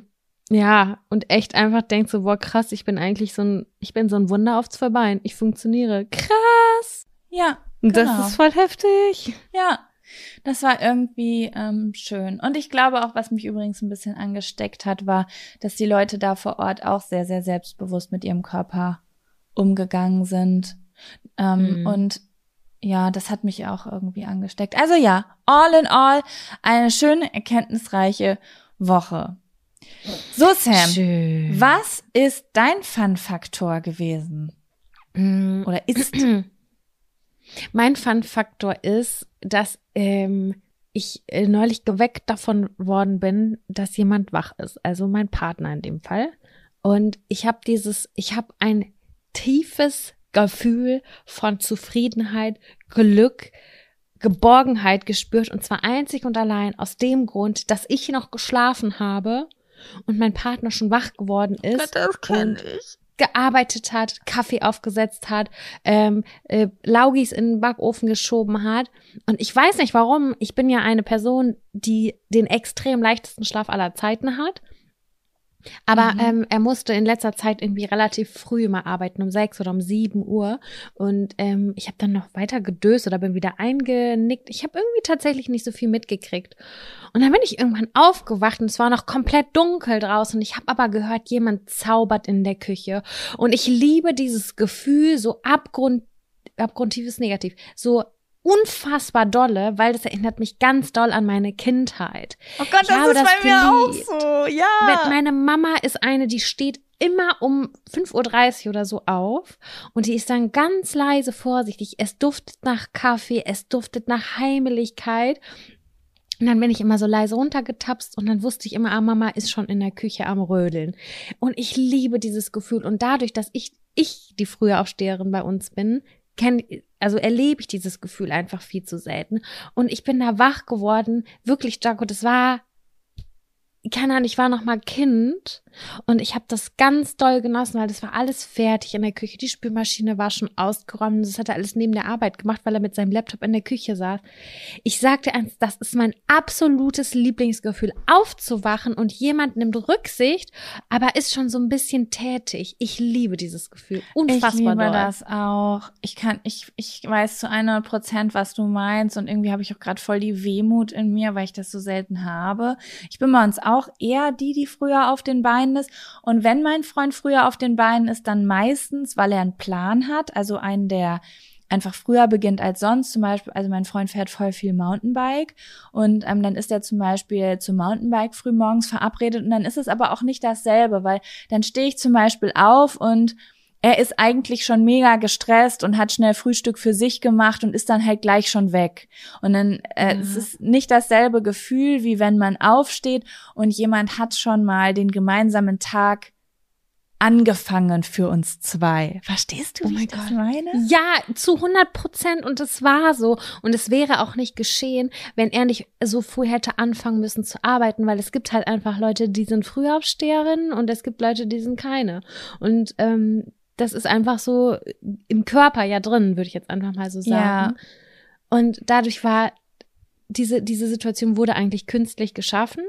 ja, und echt einfach denkt so, boah, krass, ich bin eigentlich so ein, ich bin so ein Wunder auf zwei Beinen. Ich funktioniere. Krass. Ja. Genau. Das ist voll heftig. Ja, das war irgendwie ähm, schön. Und ich glaube auch, was mich übrigens ein bisschen angesteckt hat, war, dass die Leute da vor Ort auch sehr, sehr selbstbewusst mit ihrem Körper umgegangen sind. Ähm, mhm. Und ja, das hat mich auch irgendwie angesteckt. Also ja, all in all, eine schöne, erkenntnisreiche Woche. So, Sam, Schön. was ist dein Fun-Faktor gewesen? Mm. Oder ist? Mein Fun-Faktor ist, dass ähm, ich äh, neulich geweckt davon worden bin, dass jemand wach ist. Also mein Partner in dem Fall. Und ich habe dieses, ich habe ein tiefes Gefühl von Zufriedenheit, Glück, Geborgenheit gespürt. Und zwar einzig und allein aus dem Grund, dass ich noch geschlafen habe und mein Partner schon wach geworden ist. Gott, das kenne ich. Gearbeitet hat, Kaffee aufgesetzt hat, ähm, äh, Laugis in den Backofen geschoben hat. Und ich weiß nicht warum. Ich bin ja eine Person, die den extrem leichtesten Schlaf aller Zeiten hat. Aber mhm. ähm, er musste in letzter Zeit irgendwie relativ früh mal arbeiten, um sechs oder um sieben Uhr. Und ähm, ich habe dann noch weiter gedöst oder bin wieder eingenickt. Ich habe irgendwie tatsächlich nicht so viel mitgekriegt. Und dann bin ich irgendwann aufgewacht und es war noch komplett dunkel draußen. Ich habe aber gehört, jemand zaubert in der Küche. Und ich liebe dieses Gefühl, so abgrund, abgrundtiefes Negativ, so unfassbar dolle, weil das erinnert mich ganz doll an meine Kindheit. Oh Gott, das ist das bei mir geliebt. auch so, ja. Meine Mama ist eine, die steht immer um 5.30 Uhr oder so auf und die ist dann ganz leise vorsichtig. Es duftet nach Kaffee, es duftet nach Heimeligkeit. Und dann bin ich immer so leise runtergetapst und dann wusste ich immer, ah, Mama ist schon in der Küche am Rödeln. Und ich liebe dieses Gefühl. Und dadurch, dass ich, ich die frühe Aufsteherin bei uns bin, kenn, also erlebe ich dieses Gefühl einfach viel zu selten. Und ich bin da wach geworden, wirklich, Jaco, das war keine Ahnung, ich war noch mal Kind und ich habe das ganz doll genossen, weil das war alles fertig in der Küche. Die Spülmaschine war schon ausgeräumt. Das hat er alles neben der Arbeit gemacht, weil er mit seinem Laptop in der Küche saß. Ich sagte eins, das ist mein absolutes Lieblingsgefühl, aufzuwachen und jemand nimmt Rücksicht, aber ist schon so ein bisschen tätig. Ich liebe dieses Gefühl. Unfassbar Ich liebe doll. das auch. Ich kann, ich, ich weiß zu 100 Prozent, was du meinst und irgendwie habe ich auch gerade voll die Wehmut in mir, weil ich das so selten habe. Ich bin bei uns auch eher die, die früher auf den Beinen ist. Und wenn mein Freund früher auf den Beinen ist, dann meistens, weil er einen Plan hat, also einen, der einfach früher beginnt als sonst. Zum Beispiel, also mein Freund fährt voll viel Mountainbike und ähm, dann ist er zum Beispiel zum Mountainbike früh morgens verabredet und dann ist es aber auch nicht dasselbe, weil dann stehe ich zum Beispiel auf und er ist eigentlich schon mega gestresst und hat schnell Frühstück für sich gemacht und ist dann halt gleich schon weg. Und dann äh, ja. es ist nicht dasselbe Gefühl, wie wenn man aufsteht und jemand hat schon mal den gemeinsamen Tag angefangen für uns zwei. Verstehst du, oh wie ich Gott. das meine? Ja, zu 100 Prozent. Und es war so. Und es wäre auch nicht geschehen, wenn er nicht so früh hätte anfangen müssen zu arbeiten, weil es gibt halt einfach Leute, die sind Frühaufsteherinnen und es gibt Leute, die sind keine. Und ähm, das ist einfach so im Körper ja drin, würde ich jetzt einfach mal so sagen. Ja. Und dadurch war diese, diese Situation wurde eigentlich künstlich geschaffen.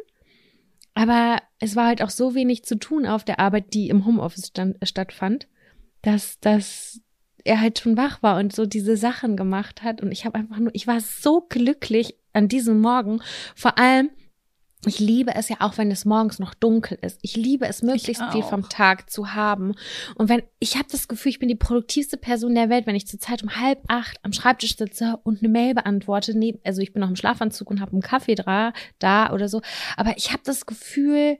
Aber es war halt auch so wenig zu tun auf der Arbeit, die im Homeoffice stand, stattfand, dass, dass er halt schon wach war und so diese Sachen gemacht hat. Und ich habe einfach nur, ich war so glücklich an diesem Morgen. Vor allem, ich liebe es ja auch, wenn es morgens noch dunkel ist. Ich liebe es, möglichst viel vom Tag zu haben. Und wenn ich habe das Gefühl, ich bin die produktivste Person der Welt, wenn ich zur Zeit um halb acht am Schreibtisch sitze und eine Mail beantworte. Neben, also ich bin noch im Schlafanzug und habe einen Kaffee da, da oder so. Aber ich habe das Gefühl,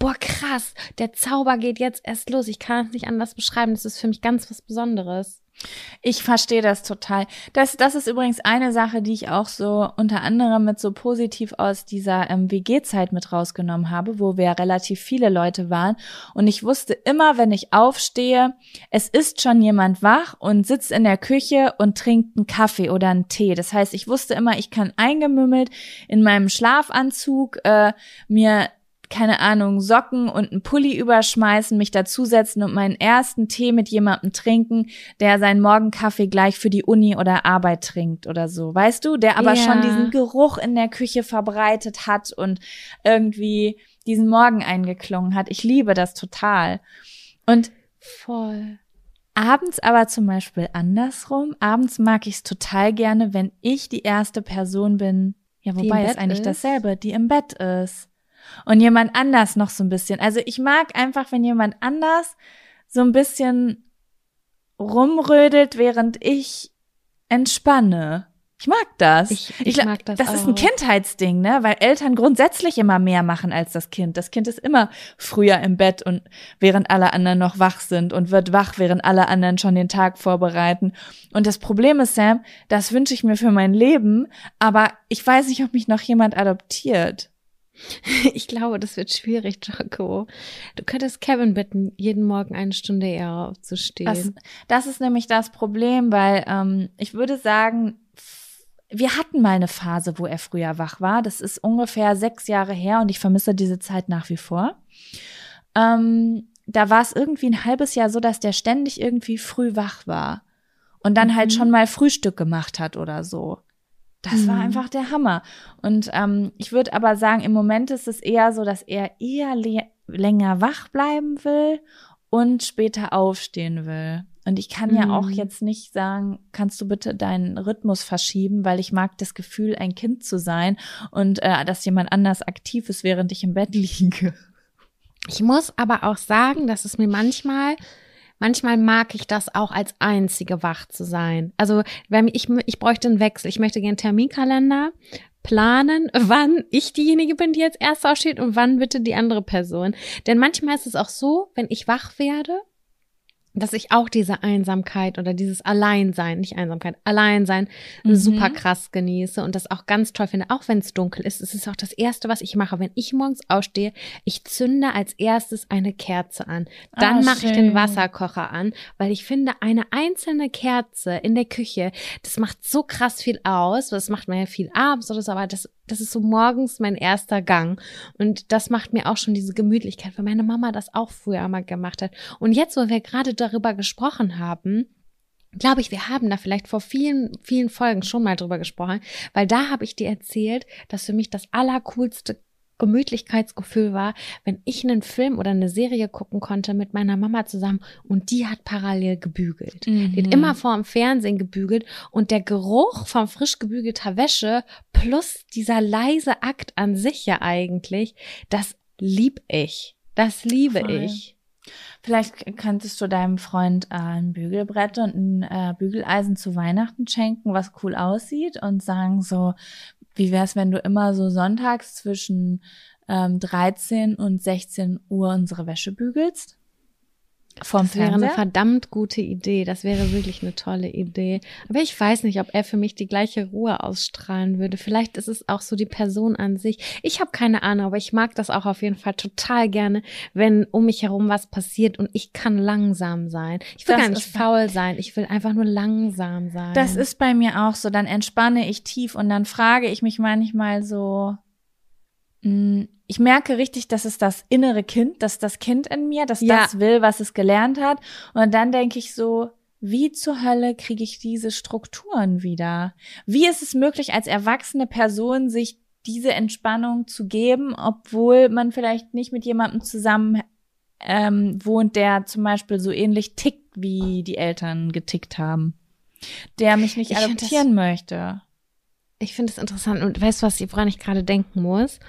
boah krass, der Zauber geht jetzt erst los. Ich kann es nicht anders beschreiben. Das ist für mich ganz was Besonderes. Ich verstehe das total. Das, das ist übrigens eine Sache, die ich auch so unter anderem mit so positiv aus dieser ähm, WG-Zeit mit rausgenommen habe, wo wir relativ viele Leute waren. Und ich wusste immer, wenn ich aufstehe, es ist schon jemand wach und sitzt in der Küche und trinkt einen Kaffee oder einen Tee. Das heißt, ich wusste immer, ich kann eingemümmelt in meinem Schlafanzug äh, mir keine Ahnung, Socken und einen Pulli überschmeißen, mich dazusetzen und meinen ersten Tee mit jemandem trinken, der seinen Morgenkaffee gleich für die Uni oder Arbeit trinkt oder so. Weißt du, der aber ja. schon diesen Geruch in der Küche verbreitet hat und irgendwie diesen Morgen eingeklungen hat. Ich liebe das total. Und voll. Abends aber zum Beispiel andersrum. Abends mag ich es total gerne, wenn ich die erste Person bin. Ja, wobei es eigentlich ist. dasselbe, die im Bett ist und jemand anders noch so ein bisschen. Also ich mag einfach, wenn jemand anders so ein bisschen rumrödelt, während ich entspanne. Ich mag das. Ich, ich, ich mag das. Das auch. ist ein Kindheitsding, ne? Weil Eltern grundsätzlich immer mehr machen als das Kind. Das Kind ist immer früher im Bett und während alle anderen noch wach sind und wird wach, während alle anderen schon den Tag vorbereiten. Und das Problem ist, Sam, das wünsche ich mir für mein Leben, aber ich weiß nicht, ob mich noch jemand adoptiert. Ich glaube, das wird schwierig, Jaco. Du könntest Kevin bitten, jeden Morgen eine Stunde eher aufzustehen. Das, das ist nämlich das Problem, weil ähm, ich würde sagen, wir hatten mal eine Phase, wo er früher wach war. Das ist ungefähr sechs Jahre her und ich vermisse diese Zeit nach wie vor. Ähm, da war es irgendwie ein halbes Jahr so, dass der ständig irgendwie früh wach war und dann halt mhm. halt schon mal Frühstück gemacht hat oder so. Das mhm. war einfach der Hammer. Und ähm, ich würde aber sagen, im Moment ist es eher so, dass er eher länger wach bleiben will und später aufstehen will. Und ich kann ja auch mhm. jetzt nicht sagen, kannst du bitte deinen Rhythmus verschieben, weil ich mag das Gefühl, ein Kind zu sein und äh, dass jemand anders aktiv ist, während ich im Bett liege. Ich muss aber auch sagen, dass es mir manchmal Manchmal mag ich das auch als einzige wach zu sein. Also wenn ich, ich bräuchte einen Wechsel. Ich möchte gerne Terminkalender planen, wann ich diejenige bin, die jetzt erst aussteht und wann bitte die andere Person. Denn manchmal ist es auch so, wenn ich wach werde, dass ich auch diese Einsamkeit oder dieses Alleinsein, nicht Einsamkeit, Alleinsein mhm. super krass genieße und das auch ganz toll finde, auch wenn es dunkel ist. Es ist auch das Erste, was ich mache, wenn ich morgens ausstehe. Ich zünde als erstes eine Kerze an. Dann ah, mache ich den Wasserkocher an, weil ich finde, eine einzelne Kerze in der Küche, das macht so krass viel aus. Das macht man ja viel abends oder so, aber das das ist so morgens mein erster Gang. Und das macht mir auch schon diese Gemütlichkeit, weil meine Mama das auch früher mal gemacht hat. Und jetzt, wo wir gerade darüber gesprochen haben, glaube ich, wir haben da vielleicht vor vielen, vielen Folgen schon mal drüber gesprochen, weil da habe ich dir erzählt, dass für mich das allercoolste Gemütlichkeitsgefühl war, wenn ich einen Film oder eine Serie gucken konnte mit meiner Mama zusammen und die hat parallel gebügelt. Mhm. Die hat mhm. immer vor dem Fernsehen gebügelt und der Geruch von frisch gebügelter Wäsche plus dieser leise Akt an sich ja eigentlich, das lieb ich. Das liebe Voll. ich. Vielleicht könntest du deinem Freund äh, ein Bügelbrett und ein äh, Bügeleisen zu Weihnachten schenken, was cool aussieht und sagen so, wie wäre es, wenn du immer so sonntags zwischen ähm, 13 und 16 Uhr unsere Wäsche bügelst? Vom das wäre eine verdammt gute Idee. Das wäre wirklich eine tolle Idee. Aber ich weiß nicht, ob er für mich die gleiche Ruhe ausstrahlen würde. Vielleicht ist es auch so die Person an sich. Ich habe keine Ahnung, aber ich mag das auch auf jeden Fall total gerne, wenn um mich herum was passiert und ich kann langsam sein. Ich will das gar nicht faul sein. Ich will einfach nur langsam sein. Das ist bei mir auch so. Dann entspanne ich tief und dann frage ich mich manchmal so, ich merke richtig, dass es das innere Kind, dass das Kind in mir, dass ja. das will, was es gelernt hat. Und dann denke ich so, wie zur Hölle kriege ich diese Strukturen wieder? Wie ist es möglich, als erwachsene Person sich diese Entspannung zu geben, obwohl man vielleicht nicht mit jemandem zusammen ähm, wohnt, der zum Beispiel so ähnlich tickt, wie die Eltern getickt haben, der mich nicht ich adoptieren möchte. Ich finde es interessant und weißt du, was, woran ich gerade denken muss?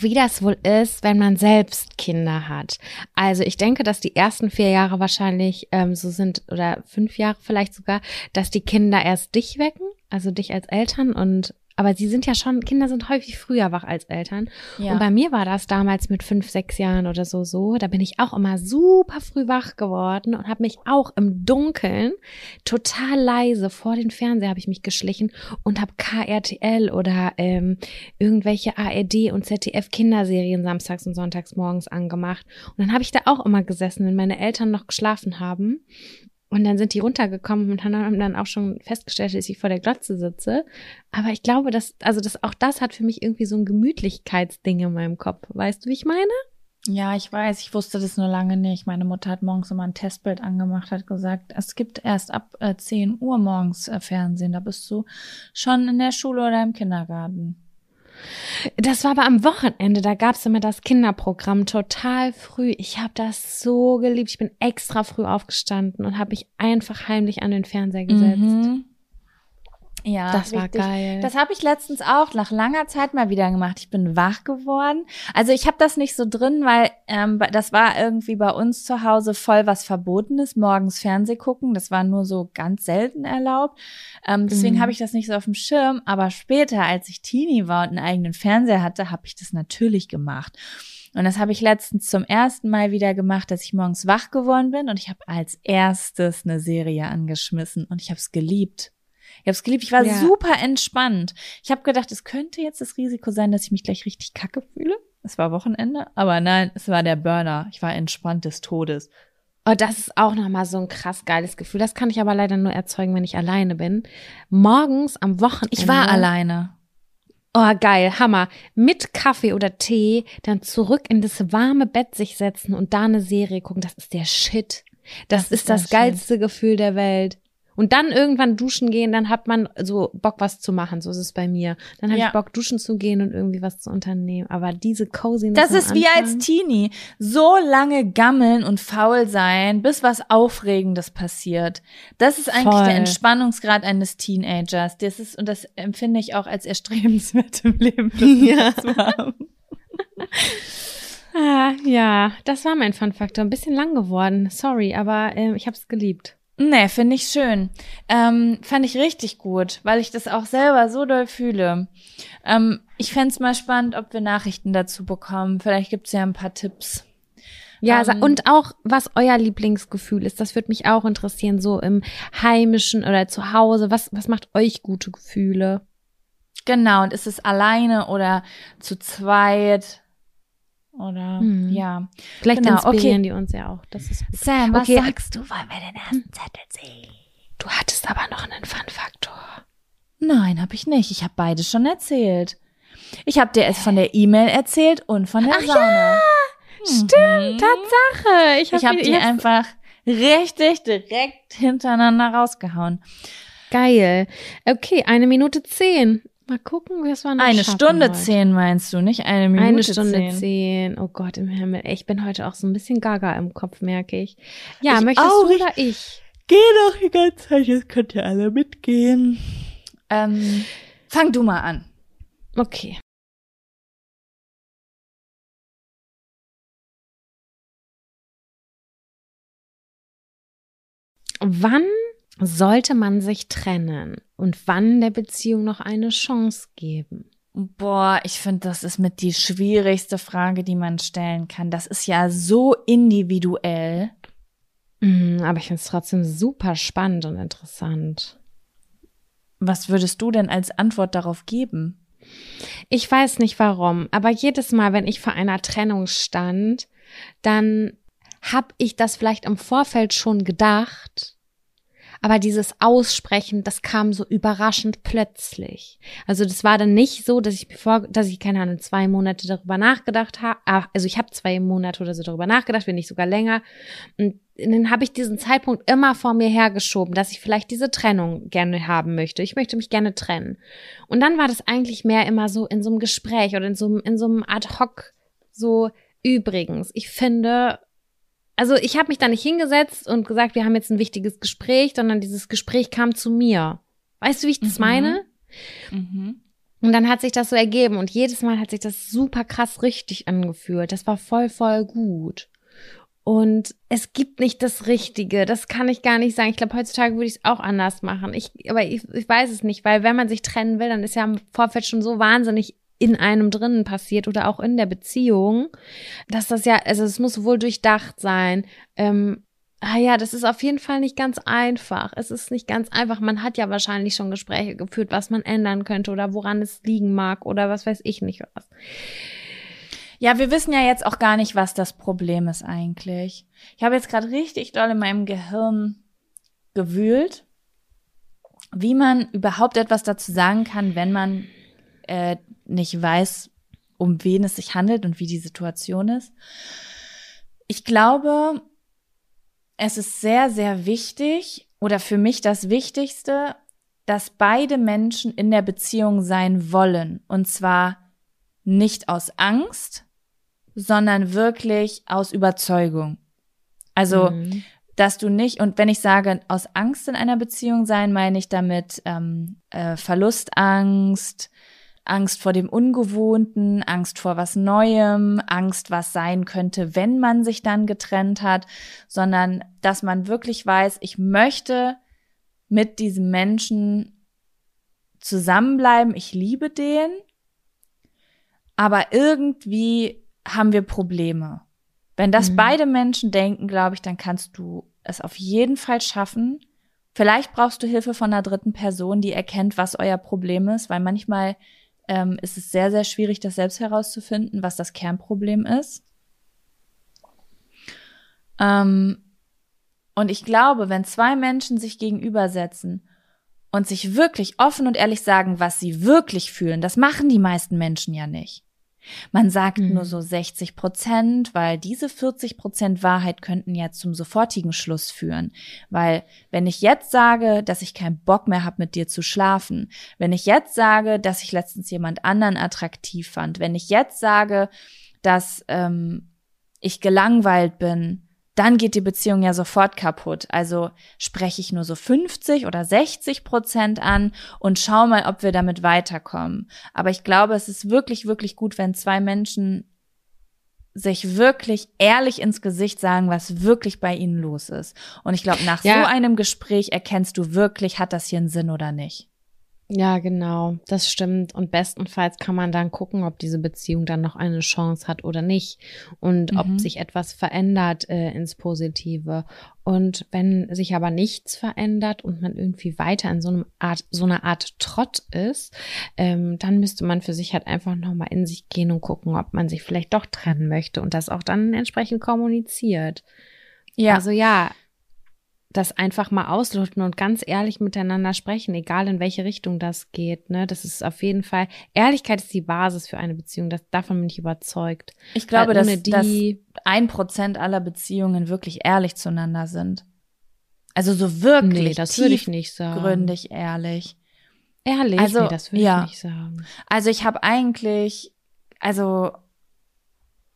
wie das wohl ist, wenn man selbst Kinder hat. Also ich denke, dass die ersten vier Jahre wahrscheinlich ähm, so sind oder fünf Jahre vielleicht sogar, dass die Kinder erst dich wecken, also dich als Eltern und aber sie sind ja schon, Kinder sind häufig früher wach als Eltern. Ja. Und bei mir war das damals mit fünf, sechs Jahren oder so so. Da bin ich auch immer super früh wach geworden und habe mich auch im Dunkeln total leise vor den Fernseher habe ich mich geschlichen und habe KRTL oder ähm, irgendwelche ARD und ZDF Kinderserien samstags und sonntags morgens angemacht. Und dann habe ich da auch immer gesessen, wenn meine Eltern noch geschlafen haben und dann sind die runtergekommen und haben dann auch schon festgestellt, dass ich vor der Glotze sitze. Aber ich glaube, dass, also das, auch das hat für mich irgendwie so ein Gemütlichkeitsding in meinem Kopf. Weißt du, wie ich meine? Ja, ich weiß, ich wusste das nur lange nicht. Meine Mutter hat morgens immer ein Testbild angemacht, hat gesagt, es gibt erst ab äh, 10 Uhr morgens äh, Fernsehen. Da bist du schon in der Schule oder im Kindergarten. Das war aber am Wochenende, da gab's immer das Kinderprogramm total früh. Ich habe das so geliebt. Ich bin extra früh aufgestanden und habe mich einfach heimlich an den Fernseher gesetzt. Mhm. Ja, das richtig. war geil. Das habe ich letztens auch nach langer Zeit mal wieder gemacht. Ich bin wach geworden. Also ich habe das nicht so drin, weil ähm, das war irgendwie bei uns zu Hause voll was Verbotenes, morgens Fernseh gucken. Das war nur so ganz selten erlaubt. Ähm, deswegen mhm. habe ich das nicht so auf dem Schirm. Aber später, als ich Teenie war und einen eigenen Fernseher hatte, habe ich das natürlich gemacht. Und das habe ich letztens zum ersten Mal wieder gemacht, dass ich morgens wach geworden bin und ich habe als erstes eine Serie angeschmissen und ich habe es geliebt. Ich habe es geliebt. Ich war ja. super entspannt. Ich habe gedacht, es könnte jetzt das Risiko sein, dass ich mich gleich richtig kacke fühle. Es war Wochenende, aber nein, es war der Burner. Ich war entspannt des Todes. Oh, das ist auch nochmal so ein krass geiles Gefühl. Das kann ich aber leider nur erzeugen, wenn ich alleine bin. Morgens am Wochenende. Ich war alleine. Oh, geil, Hammer. Mit Kaffee oder Tee dann zurück in das warme Bett sich setzen und da eine Serie gucken. Das ist der Shit. Das, das ist, ist das geilste Shit. Gefühl der Welt. Und dann irgendwann duschen gehen, dann hat man so Bock, was zu machen. So ist es bei mir. Dann habe ja. ich Bock, duschen zu gehen und irgendwie was zu unternehmen. Aber diese Coziness Das ist wie als Teenie. So lange gammeln und faul sein, bis was Aufregendes passiert. Das ist eigentlich Voll. der Entspannungsgrad eines Teenagers. Das ist, und das empfinde ich auch als erstrebenswert im Leben. Ja. ah, ja, das war mein Fun-Faktor. Ein bisschen lang geworden. Sorry, aber äh, ich habe es geliebt. Nee, finde ich schön. Ähm, fand ich richtig gut, weil ich das auch selber so doll fühle. Ähm, ich fände mal spannend, ob wir Nachrichten dazu bekommen. Vielleicht gibt's ja ein paar Tipps. Ja, ähm, und auch, was euer Lieblingsgefühl ist, das würde mich auch interessieren, so im Heimischen oder zu Hause. Was, was macht euch gute Gefühle? Genau, und ist es alleine oder zu zweit? Oder hm. ja. Vielleicht genau, inspirieren okay. die uns ja auch. Das ist gut. Sam, was okay. sagst du? Wollen wir den ersten Zettel sehen? Du hattest aber noch einen Fun-Faktor. Nein, habe ich nicht. Ich habe beide schon erzählt. Ich habe dir es von der E-Mail erzählt und von der Ach Sauna. Ja, stimmt, mhm. Tatsache. Ich habe hab die einfach richtig direkt hintereinander rausgehauen. Geil. Okay, eine Minute zehn. Mal gucken, wie es war. Eine Stunde heute. zehn meinst du, nicht eine Minute Eine Stunde zehn. zehn. Oh Gott im Himmel. Ich bin heute auch so ein bisschen gaga im Kopf, merke ich. Ja, ich möchtest auch. du oder ich? Geh doch die ganze Zeit, jetzt könnt ihr alle mitgehen. Ähm, fang du mal an. Okay. Wann sollte man sich trennen und wann der Beziehung noch eine Chance geben? Boah, ich finde, das ist mit die schwierigste Frage, die man stellen kann. Das ist ja so individuell. Mm, aber ich finde es trotzdem super spannend und interessant. Was würdest du denn als Antwort darauf geben? Ich weiß nicht warum, aber jedes Mal, wenn ich vor einer Trennung stand, dann habe ich das vielleicht im Vorfeld schon gedacht aber dieses Aussprechen, das kam so überraschend plötzlich. Also das war dann nicht so, dass ich bevor, dass ich keine Ahnung zwei Monate darüber nachgedacht habe. Also ich habe zwei Monate oder so darüber nachgedacht, wenn nicht sogar länger. Und dann habe ich diesen Zeitpunkt immer vor mir hergeschoben, dass ich vielleicht diese Trennung gerne haben möchte. Ich möchte mich gerne trennen. Und dann war das eigentlich mehr immer so in so einem Gespräch oder in so, in so einem ad hoc so übrigens. Ich finde, also ich habe mich da nicht hingesetzt und gesagt, wir haben jetzt ein wichtiges Gespräch, sondern dieses Gespräch kam zu mir. Weißt du, wie ich das mhm. meine? Mhm. Und dann hat sich das so ergeben und jedes Mal hat sich das super krass richtig angefühlt. Das war voll, voll gut. Und es gibt nicht das Richtige. Das kann ich gar nicht sagen. Ich glaube, heutzutage würde ich es auch anders machen. Ich, aber ich, ich weiß es nicht, weil wenn man sich trennen will, dann ist ja im Vorfeld schon so wahnsinnig in einem drinnen passiert oder auch in der Beziehung, dass das ja, also es muss wohl durchdacht sein. Ähm, ah ja, das ist auf jeden Fall nicht ganz einfach. Es ist nicht ganz einfach. Man hat ja wahrscheinlich schon Gespräche geführt, was man ändern könnte oder woran es liegen mag oder was weiß ich nicht was. Ja, wir wissen ja jetzt auch gar nicht, was das Problem ist eigentlich. Ich habe jetzt gerade richtig doll in meinem Gehirn gewühlt, wie man überhaupt etwas dazu sagen kann, wenn man äh, nicht weiß, um wen es sich handelt und wie die Situation ist. Ich glaube, es ist sehr, sehr wichtig oder für mich das Wichtigste, dass beide Menschen in der Beziehung sein wollen. Und zwar nicht aus Angst, sondern wirklich aus Überzeugung. Also, mhm. dass du nicht, und wenn ich sage, aus Angst in einer Beziehung sein, meine ich damit ähm, äh, Verlustangst, Angst vor dem Ungewohnten, Angst vor was Neuem, Angst, was sein könnte, wenn man sich dann getrennt hat, sondern dass man wirklich weiß, ich möchte mit diesem Menschen zusammenbleiben, ich liebe den, aber irgendwie haben wir Probleme. Wenn das mhm. beide Menschen denken, glaube ich, dann kannst du es auf jeden Fall schaffen. Vielleicht brauchst du Hilfe von einer dritten Person, die erkennt, was euer Problem ist, weil manchmal ähm, ist es sehr, sehr schwierig, das selbst herauszufinden, was das Kernproblem ist. Ähm, und ich glaube, wenn zwei Menschen sich gegenübersetzen und sich wirklich offen und ehrlich sagen, was sie wirklich fühlen, das machen die meisten Menschen ja nicht. Man sagt mhm. nur so 60 Prozent, weil diese 40 Prozent Wahrheit könnten ja zum sofortigen Schluss führen. Weil wenn ich jetzt sage, dass ich keinen Bock mehr habe, mit dir zu schlafen, wenn ich jetzt sage, dass ich letztens jemand anderen attraktiv fand, wenn ich jetzt sage, dass ähm, ich gelangweilt bin, dann geht die Beziehung ja sofort kaputt. Also spreche ich nur so 50 oder 60 Prozent an und schau mal, ob wir damit weiterkommen. Aber ich glaube, es ist wirklich, wirklich gut, wenn zwei Menschen sich wirklich ehrlich ins Gesicht sagen, was wirklich bei ihnen los ist. Und ich glaube, nach ja. so einem Gespräch erkennst du wirklich, hat das hier einen Sinn oder nicht. Ja, genau, das stimmt. Und bestenfalls kann man dann gucken, ob diese Beziehung dann noch eine Chance hat oder nicht und mhm. ob sich etwas verändert äh, ins Positive. Und wenn sich aber nichts verändert und man irgendwie weiter in so einem Art, so einer Art Trott ist, ähm, dann müsste man für sich halt einfach nochmal in sich gehen und gucken, ob man sich vielleicht doch trennen möchte und das auch dann entsprechend kommuniziert. Ja. Also ja, das einfach mal ausloten und ganz ehrlich miteinander sprechen, egal in welche Richtung das geht. Ne? Das ist auf jeden Fall, Ehrlichkeit ist die Basis für eine Beziehung. Das, davon bin ich überzeugt. Ich glaube, dass, dass ein Prozent aller Beziehungen wirklich ehrlich zueinander sind. Also so wirklich. Nee, das würde ich nicht sagen. Gründig ehrlich. Ehrlich? Also, nee, das würde ja. ich nicht sagen. Also ich habe eigentlich, also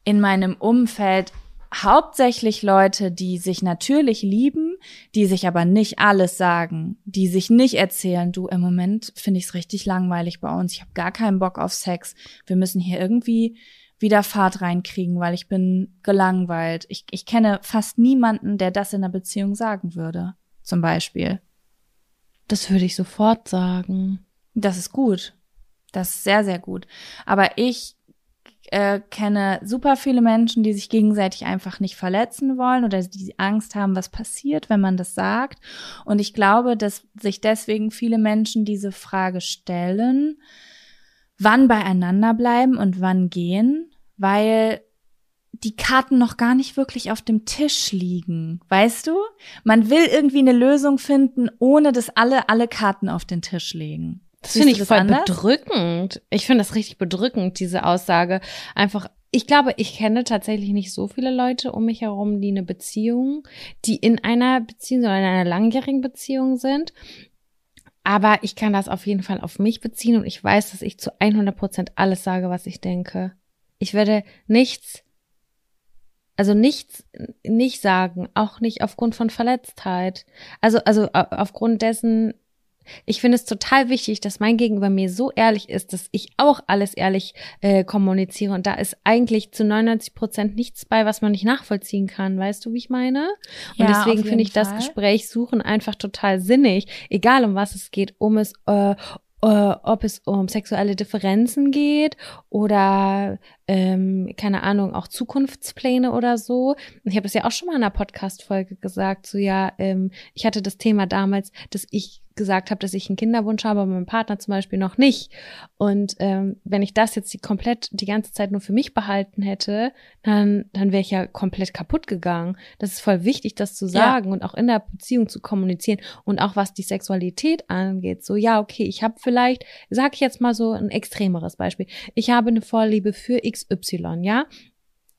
in meinem Umfeld hauptsächlich Leute, die sich natürlich lieben, die sich aber nicht alles sagen, die sich nicht erzählen, du, im Moment finde ich es richtig langweilig bei uns, ich habe gar keinen Bock auf Sex, wir müssen hier irgendwie wieder Fahrt reinkriegen, weil ich bin gelangweilt. Ich, ich kenne fast niemanden, der das in einer Beziehung sagen würde, zum Beispiel. Das würde ich sofort sagen. Das ist gut. Das ist sehr, sehr gut. Aber ich äh, kenne super viele Menschen, die sich gegenseitig einfach nicht verletzen wollen oder die Angst haben, was passiert, wenn man das sagt. Und ich glaube, dass sich deswegen viele Menschen diese Frage stellen, wann beieinander bleiben und wann gehen, weil die Karten noch gar nicht wirklich auf dem Tisch liegen. Weißt du? Man will irgendwie eine Lösung finden, ohne dass alle alle Karten auf den Tisch legen. Das finde ich voll anders? bedrückend. Ich finde das richtig bedrückend, diese Aussage. Einfach, ich glaube, ich kenne tatsächlich nicht so viele Leute um mich herum, die eine Beziehung, die in einer Beziehung oder in einer langjährigen Beziehung sind. Aber ich kann das auf jeden Fall auf mich beziehen und ich weiß, dass ich zu 100 Prozent alles sage, was ich denke. Ich werde nichts, also nichts nicht sagen, auch nicht aufgrund von Verletztheit. Also, also aufgrund dessen, ich finde es total wichtig, dass mein Gegenüber mir so ehrlich ist, dass ich auch alles ehrlich äh, kommuniziere. Und da ist eigentlich zu 99 Prozent nichts bei, was man nicht nachvollziehen kann. Weißt du, wie ich meine? Und ja, deswegen finde ich Fall. das Gespräch suchen einfach total sinnig, egal um was es geht, um es äh, äh, ob es um sexuelle Differenzen geht oder ähm, keine Ahnung, auch Zukunftspläne oder so. Ich habe es ja auch schon mal in einer Podcast-Folge gesagt, so ja, ähm, ich hatte das Thema damals, dass ich gesagt habe, dass ich einen Kinderwunsch habe, aber mein Partner zum Beispiel noch nicht. Und ähm, wenn ich das jetzt die komplett die ganze Zeit nur für mich behalten hätte, dann, dann wäre ich ja komplett kaputt gegangen. Das ist voll wichtig, das zu sagen ja. und auch in der Beziehung zu kommunizieren und auch was die Sexualität angeht. So, ja, okay, ich habe vielleicht, sag ich jetzt mal so ein extremeres Beispiel. Ich habe eine Vorliebe für XY, ja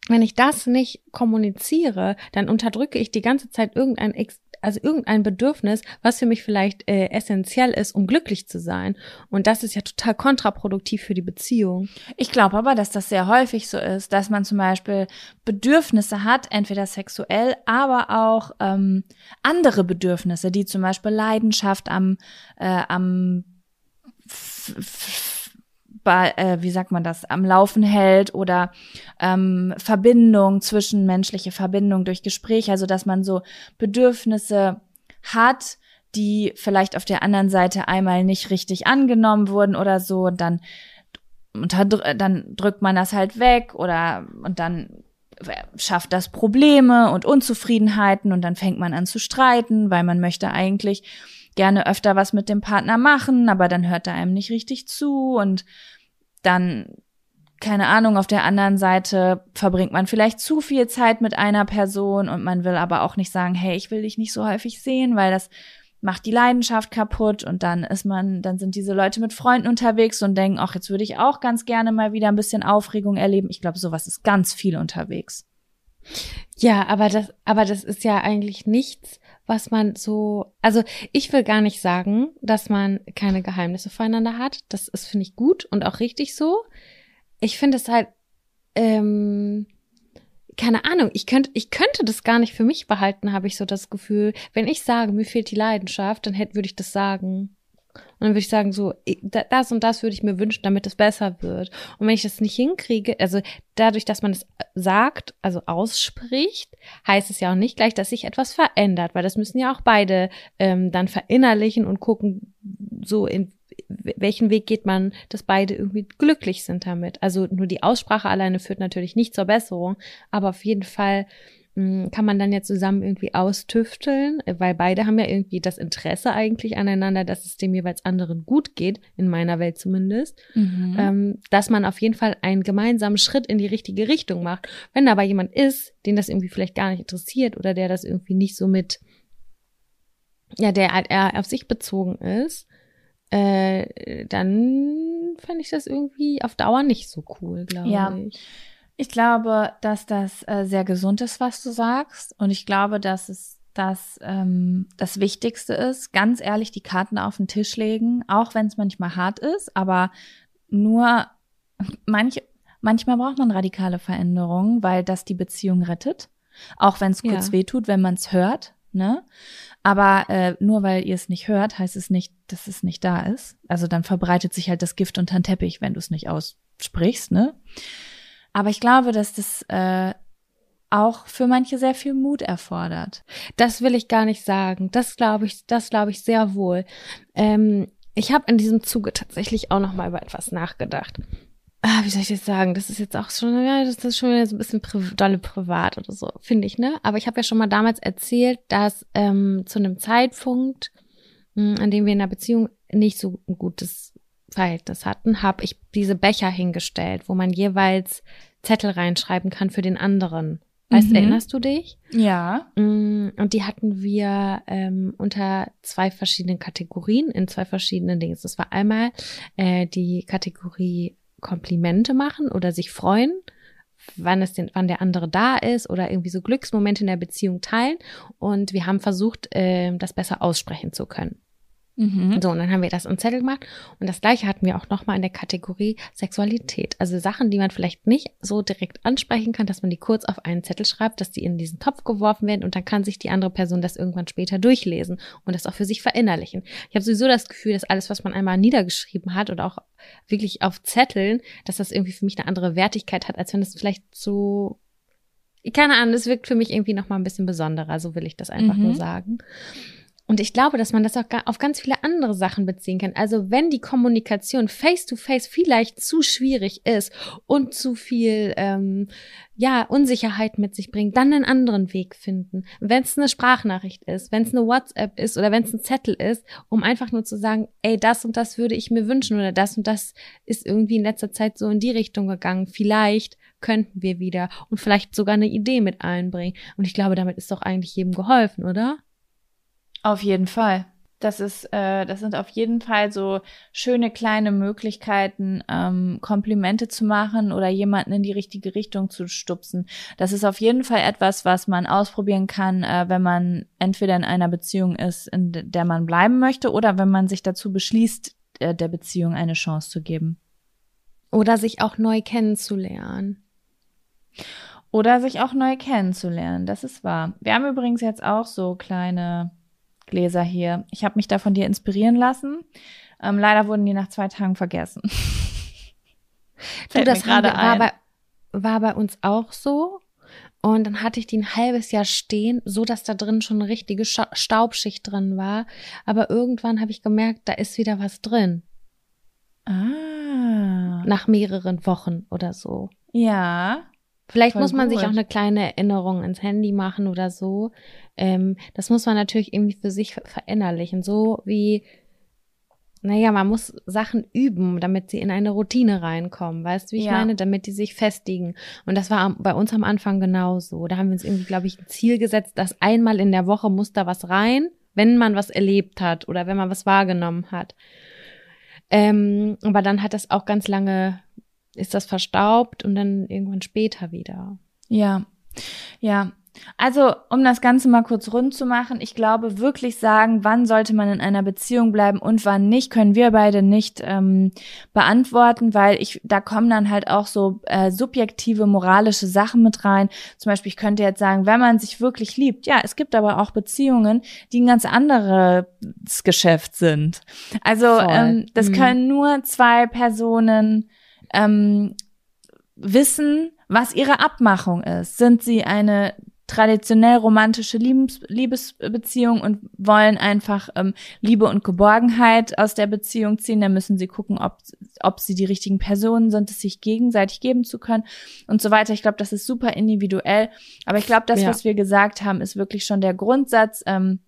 wenn ich das nicht kommuniziere, dann unterdrücke ich die ganze Zeit irgendein also irgendein Bedürfnis, was für mich vielleicht äh, essentiell ist, um glücklich zu sein. Und das ist ja total kontraproduktiv für die Beziehung. Ich glaube aber, dass das sehr häufig so ist, dass man zum Beispiel Bedürfnisse hat, entweder sexuell, aber auch ähm, andere Bedürfnisse, die zum Beispiel Leidenschaft am, äh, am bei, äh, wie sagt man das, am Laufen hält oder ähm, Verbindung, zwischenmenschliche Verbindung durch Gespräch, also dass man so Bedürfnisse hat, die vielleicht auf der anderen Seite einmal nicht richtig angenommen wurden oder so, und dann, dann drückt man das halt weg oder und dann schafft das Probleme und Unzufriedenheiten und dann fängt man an zu streiten, weil man möchte eigentlich gerne öfter was mit dem Partner machen, aber dann hört er einem nicht richtig zu und dann keine Ahnung, auf der anderen Seite verbringt man vielleicht zu viel Zeit mit einer Person und man will aber auch nicht sagen, hey, ich will dich nicht so häufig sehen, weil das macht die Leidenschaft kaputt und dann ist man, dann sind diese Leute mit Freunden unterwegs und denken, ach, jetzt würde ich auch ganz gerne mal wieder ein bisschen Aufregung erleben. Ich glaube, sowas ist ganz viel unterwegs. Ja, aber das, aber das ist ja eigentlich nichts, was man so, also ich will gar nicht sagen, dass man keine Geheimnisse voneinander hat. Das ist, finde ich, gut und auch richtig so. Ich finde es halt, ähm, keine Ahnung, ich könnte, ich könnte das gar nicht für mich behalten, habe ich so das Gefühl. Wenn ich sage, mir fehlt die Leidenschaft, dann hätte, würde ich das sagen. Und dann würde ich sagen, so, das und das würde ich mir wünschen, damit es besser wird. Und wenn ich das nicht hinkriege, also dadurch, dass man es sagt, also ausspricht, heißt es ja auch nicht gleich, dass sich etwas verändert, weil das müssen ja auch beide ähm, dann verinnerlichen und gucken, so in welchen Weg geht man, dass beide irgendwie glücklich sind damit. Also nur die Aussprache alleine führt natürlich nicht zur Besserung, aber auf jeden Fall kann man dann ja zusammen irgendwie austüfteln, weil beide haben ja irgendwie das Interesse eigentlich aneinander, dass es dem jeweils anderen gut geht, in meiner Welt zumindest, mhm. ähm, dass man auf jeden Fall einen gemeinsamen Schritt in die richtige Richtung macht. Wenn aber jemand ist, den das irgendwie vielleicht gar nicht interessiert oder der das irgendwie nicht so mit ja, der halt eher auf sich bezogen ist, äh, dann fände ich das irgendwie auf Dauer nicht so cool, glaube ja. ich. Ich glaube, dass das äh, sehr gesund ist, was du sagst. Und ich glaube, dass es das, ähm, das Wichtigste ist, ganz ehrlich die Karten auf den Tisch legen, auch wenn es manchmal hart ist, aber nur manch, manchmal braucht man radikale Veränderungen, weil das die Beziehung rettet. Auch wenn es kurz ja. wehtut, wenn man es hört. Ne? Aber äh, nur weil ihr es nicht hört, heißt es nicht, dass es nicht da ist. Also dann verbreitet sich halt das Gift unter den Teppich, wenn du es nicht aussprichst, ne? Aber ich glaube, dass das äh, auch für manche sehr viel Mut erfordert. Das will ich gar nicht sagen. Das glaube ich, das glaube ich sehr wohl. Ähm, ich habe in diesem Zuge tatsächlich auch noch mal über etwas nachgedacht ah, wie soll ich das sagen? Das ist jetzt auch schon, ja, das ist schon wieder so ein bisschen pri dolle privat oder so, finde ich, ne? Aber ich habe ja schon mal damals erzählt, dass ähm, zu einem Zeitpunkt, mh, hm, an dem wir in einer Beziehung nicht so ein gutes Verhältnis hatten, habe ich diese Becher hingestellt, wo man jeweils Zettel reinschreiben kann für den anderen. Weißt, mhm. erinnerst du dich? Ja. Hm, und die hatten wir ähm, unter zwei verschiedenen Kategorien, in zwei verschiedenen Dingen. Das war einmal äh, die Kategorie Komplimente machen oder sich freuen, wann es den, wann der andere da ist oder irgendwie so Glücksmomente in der Beziehung teilen. Und wir haben versucht, äh, das besser aussprechen zu können. Mhm. So, und dann haben wir das im Zettel gemacht. Und das gleiche hatten wir auch nochmal in der Kategorie Sexualität. Also Sachen, die man vielleicht nicht so direkt ansprechen kann, dass man die kurz auf einen Zettel schreibt, dass die in diesen Topf geworfen werden und dann kann sich die andere Person das irgendwann später durchlesen und das auch für sich verinnerlichen. Ich habe sowieso das Gefühl, dass alles, was man einmal niedergeschrieben hat oder auch wirklich auf Zetteln, dass das irgendwie für mich eine andere Wertigkeit hat, als wenn es vielleicht so keine Ahnung, es wirkt für mich irgendwie noch mal ein bisschen besonderer, so will ich das einfach mhm. nur sagen. Und ich glaube, dass man das auch auf ganz viele andere Sachen beziehen kann. Also wenn die Kommunikation face-to-face -face vielleicht zu schwierig ist und zu viel ähm, ja Unsicherheit mit sich bringt, dann einen anderen Weg finden. Wenn es eine Sprachnachricht ist, wenn es eine WhatsApp ist oder wenn es ein Zettel ist, um einfach nur zu sagen, ey, das und das würde ich mir wünschen oder das und das ist irgendwie in letzter Zeit so in die Richtung gegangen. Vielleicht könnten wir wieder und vielleicht sogar eine Idee mit einbringen. Und ich glaube, damit ist doch eigentlich jedem geholfen, oder? Auf jeden Fall. Das ist, äh, das sind auf jeden Fall so schöne kleine Möglichkeiten, ähm, Komplimente zu machen oder jemanden in die richtige Richtung zu stupsen. Das ist auf jeden Fall etwas, was man ausprobieren kann, äh, wenn man entweder in einer Beziehung ist, in der man bleiben möchte, oder wenn man sich dazu beschließt, äh, der Beziehung eine Chance zu geben. Oder sich auch neu kennenzulernen. Oder sich auch neu kennenzulernen, das ist wahr. Wir haben übrigens jetzt auch so kleine Gläser hier. Ich habe mich da von dir inspirieren lassen. Ähm, leider wurden die nach zwei Tagen vergessen. du, das gerade war bei, war bei uns auch so. Und dann hatte ich die ein halbes Jahr stehen, so dass da drin schon eine richtige Staubschicht drin war. Aber irgendwann habe ich gemerkt, da ist wieder was drin. Ah. Nach mehreren Wochen oder so. Ja. Vielleicht Voll muss man gut. sich auch eine kleine Erinnerung ins Handy machen oder so. Ähm, das muss man natürlich irgendwie für sich verinnerlichen. So wie, naja, man muss Sachen üben, damit sie in eine Routine reinkommen. Weißt du, wie ich ja. meine? Damit die sich festigen. Und das war bei uns am Anfang genauso. Da haben wir uns irgendwie, glaube ich, ein Ziel gesetzt, dass einmal in der Woche muss da was rein wenn man was erlebt hat oder wenn man was wahrgenommen hat. Ähm, aber dann hat das auch ganz lange, ist das verstaubt und dann irgendwann später wieder. Ja, ja. Also, um das Ganze mal kurz rund zu machen, ich glaube, wirklich sagen, wann sollte man in einer Beziehung bleiben und wann nicht, können wir beide nicht ähm, beantworten, weil ich, da kommen dann halt auch so äh, subjektive, moralische Sachen mit rein. Zum Beispiel, ich könnte jetzt sagen, wenn man sich wirklich liebt, ja, es gibt aber auch Beziehungen, die ein ganz anderes Geschäft sind. Also, ähm, das mhm. können nur zwei Personen ähm, wissen, was ihre Abmachung ist. Sind sie eine traditionell romantische Liebes Liebesbeziehung und wollen einfach ähm, Liebe und Geborgenheit aus der Beziehung ziehen, dann müssen sie gucken, ob, ob sie die richtigen Personen sind, es sich gegenseitig geben zu können und so weiter. Ich glaube, das ist super individuell. Aber ich glaube, das, ja. was wir gesagt haben, ist wirklich schon der Grundsatz. Ähm,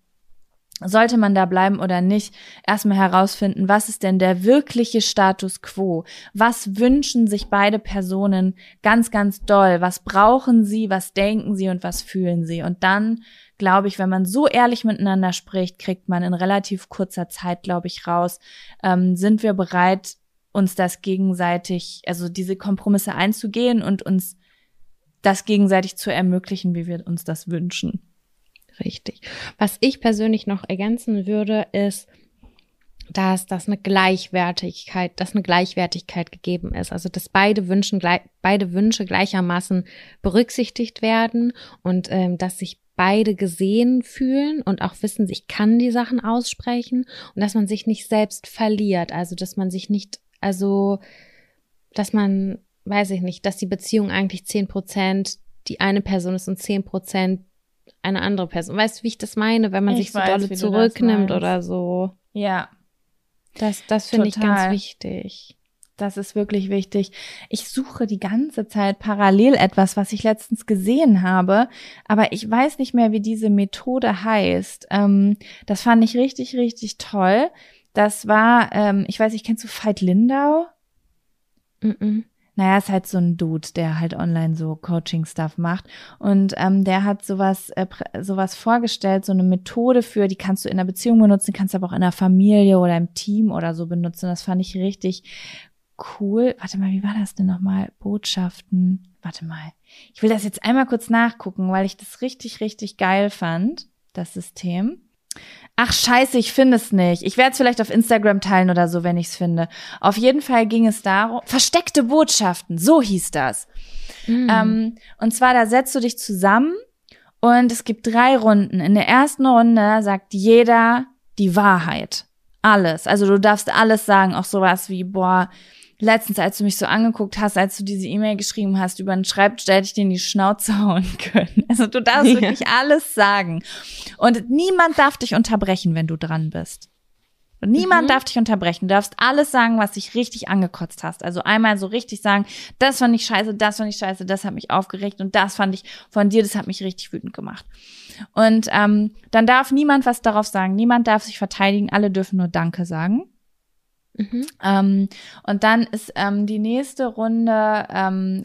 sollte man da bleiben oder nicht, erstmal herausfinden, was ist denn der wirkliche Status quo? Was wünschen sich beide Personen ganz, ganz doll? Was brauchen sie? Was denken sie und was fühlen sie? Und dann, glaube ich, wenn man so ehrlich miteinander spricht, kriegt man in relativ kurzer Zeit, glaube ich, raus, ähm, sind wir bereit, uns das gegenseitig, also diese Kompromisse einzugehen und uns das gegenseitig zu ermöglichen, wie wir uns das wünschen. Richtig. Was ich persönlich noch ergänzen würde, ist, dass das eine Gleichwertigkeit, dass eine Gleichwertigkeit gegeben ist. Also dass beide Wünschen, beide Wünsche gleichermaßen berücksichtigt werden und ähm, dass sich beide gesehen fühlen und auch wissen, ich kann die Sachen aussprechen und dass man sich nicht selbst verliert. Also dass man sich nicht, also dass man, weiß ich nicht, dass die Beziehung eigentlich zehn Prozent die eine Person ist und zehn Prozent eine andere Person. Weißt du, wie ich das meine, wenn man ich sich so weiß, dolle zurücknimmt oder so? Ja. Das, das finde ich ganz wichtig. Das ist wirklich wichtig. Ich suche die ganze Zeit parallel etwas, was ich letztens gesehen habe, aber ich weiß nicht mehr, wie diese Methode heißt. Ähm, das fand ich richtig, richtig toll. Das war, ähm, ich weiß nicht, kennst du Veit Lindau? Mm, -mm naja, ist halt so ein Dude, der halt online so Coaching-Stuff macht. Und ähm, der hat sowas, äh, sowas vorgestellt, so eine Methode für, die kannst du in der Beziehung benutzen, kannst aber auch in der Familie oder im Team oder so benutzen. Das fand ich richtig cool. Warte mal, wie war das denn nochmal? Botschaften. Warte mal. Ich will das jetzt einmal kurz nachgucken, weil ich das richtig, richtig geil fand, das System. Ach scheiße, ich finde es nicht. Ich werde es vielleicht auf Instagram teilen oder so, wenn ich es finde. Auf jeden Fall ging es darum, versteckte Botschaften, so hieß das. Mhm. Ähm, und zwar, da setzt du dich zusammen und es gibt drei Runden. In der ersten Runde sagt jeder die Wahrheit. Alles. Also du darfst alles sagen, auch sowas wie, boah, letztens, als du mich so angeguckt hast, als du diese E-Mail geschrieben hast über einen Schreibtisch, hätte ich dir in die Schnauze hauen können. Also du darfst ja. wirklich alles sagen. Und niemand darf dich unterbrechen, wenn du dran bist. Und niemand mhm. darf dich unterbrechen. Du darfst alles sagen, was dich richtig angekotzt hast. Also einmal so richtig sagen, das fand ich scheiße, das fand ich scheiße, das hat mich aufgeregt und das fand ich von dir, das hat mich richtig wütend gemacht. Und ähm, dann darf niemand was darauf sagen. Niemand darf sich verteidigen. Alle dürfen nur Danke sagen. Mhm. Ähm, und dann ist ähm, die nächste Runde ähm,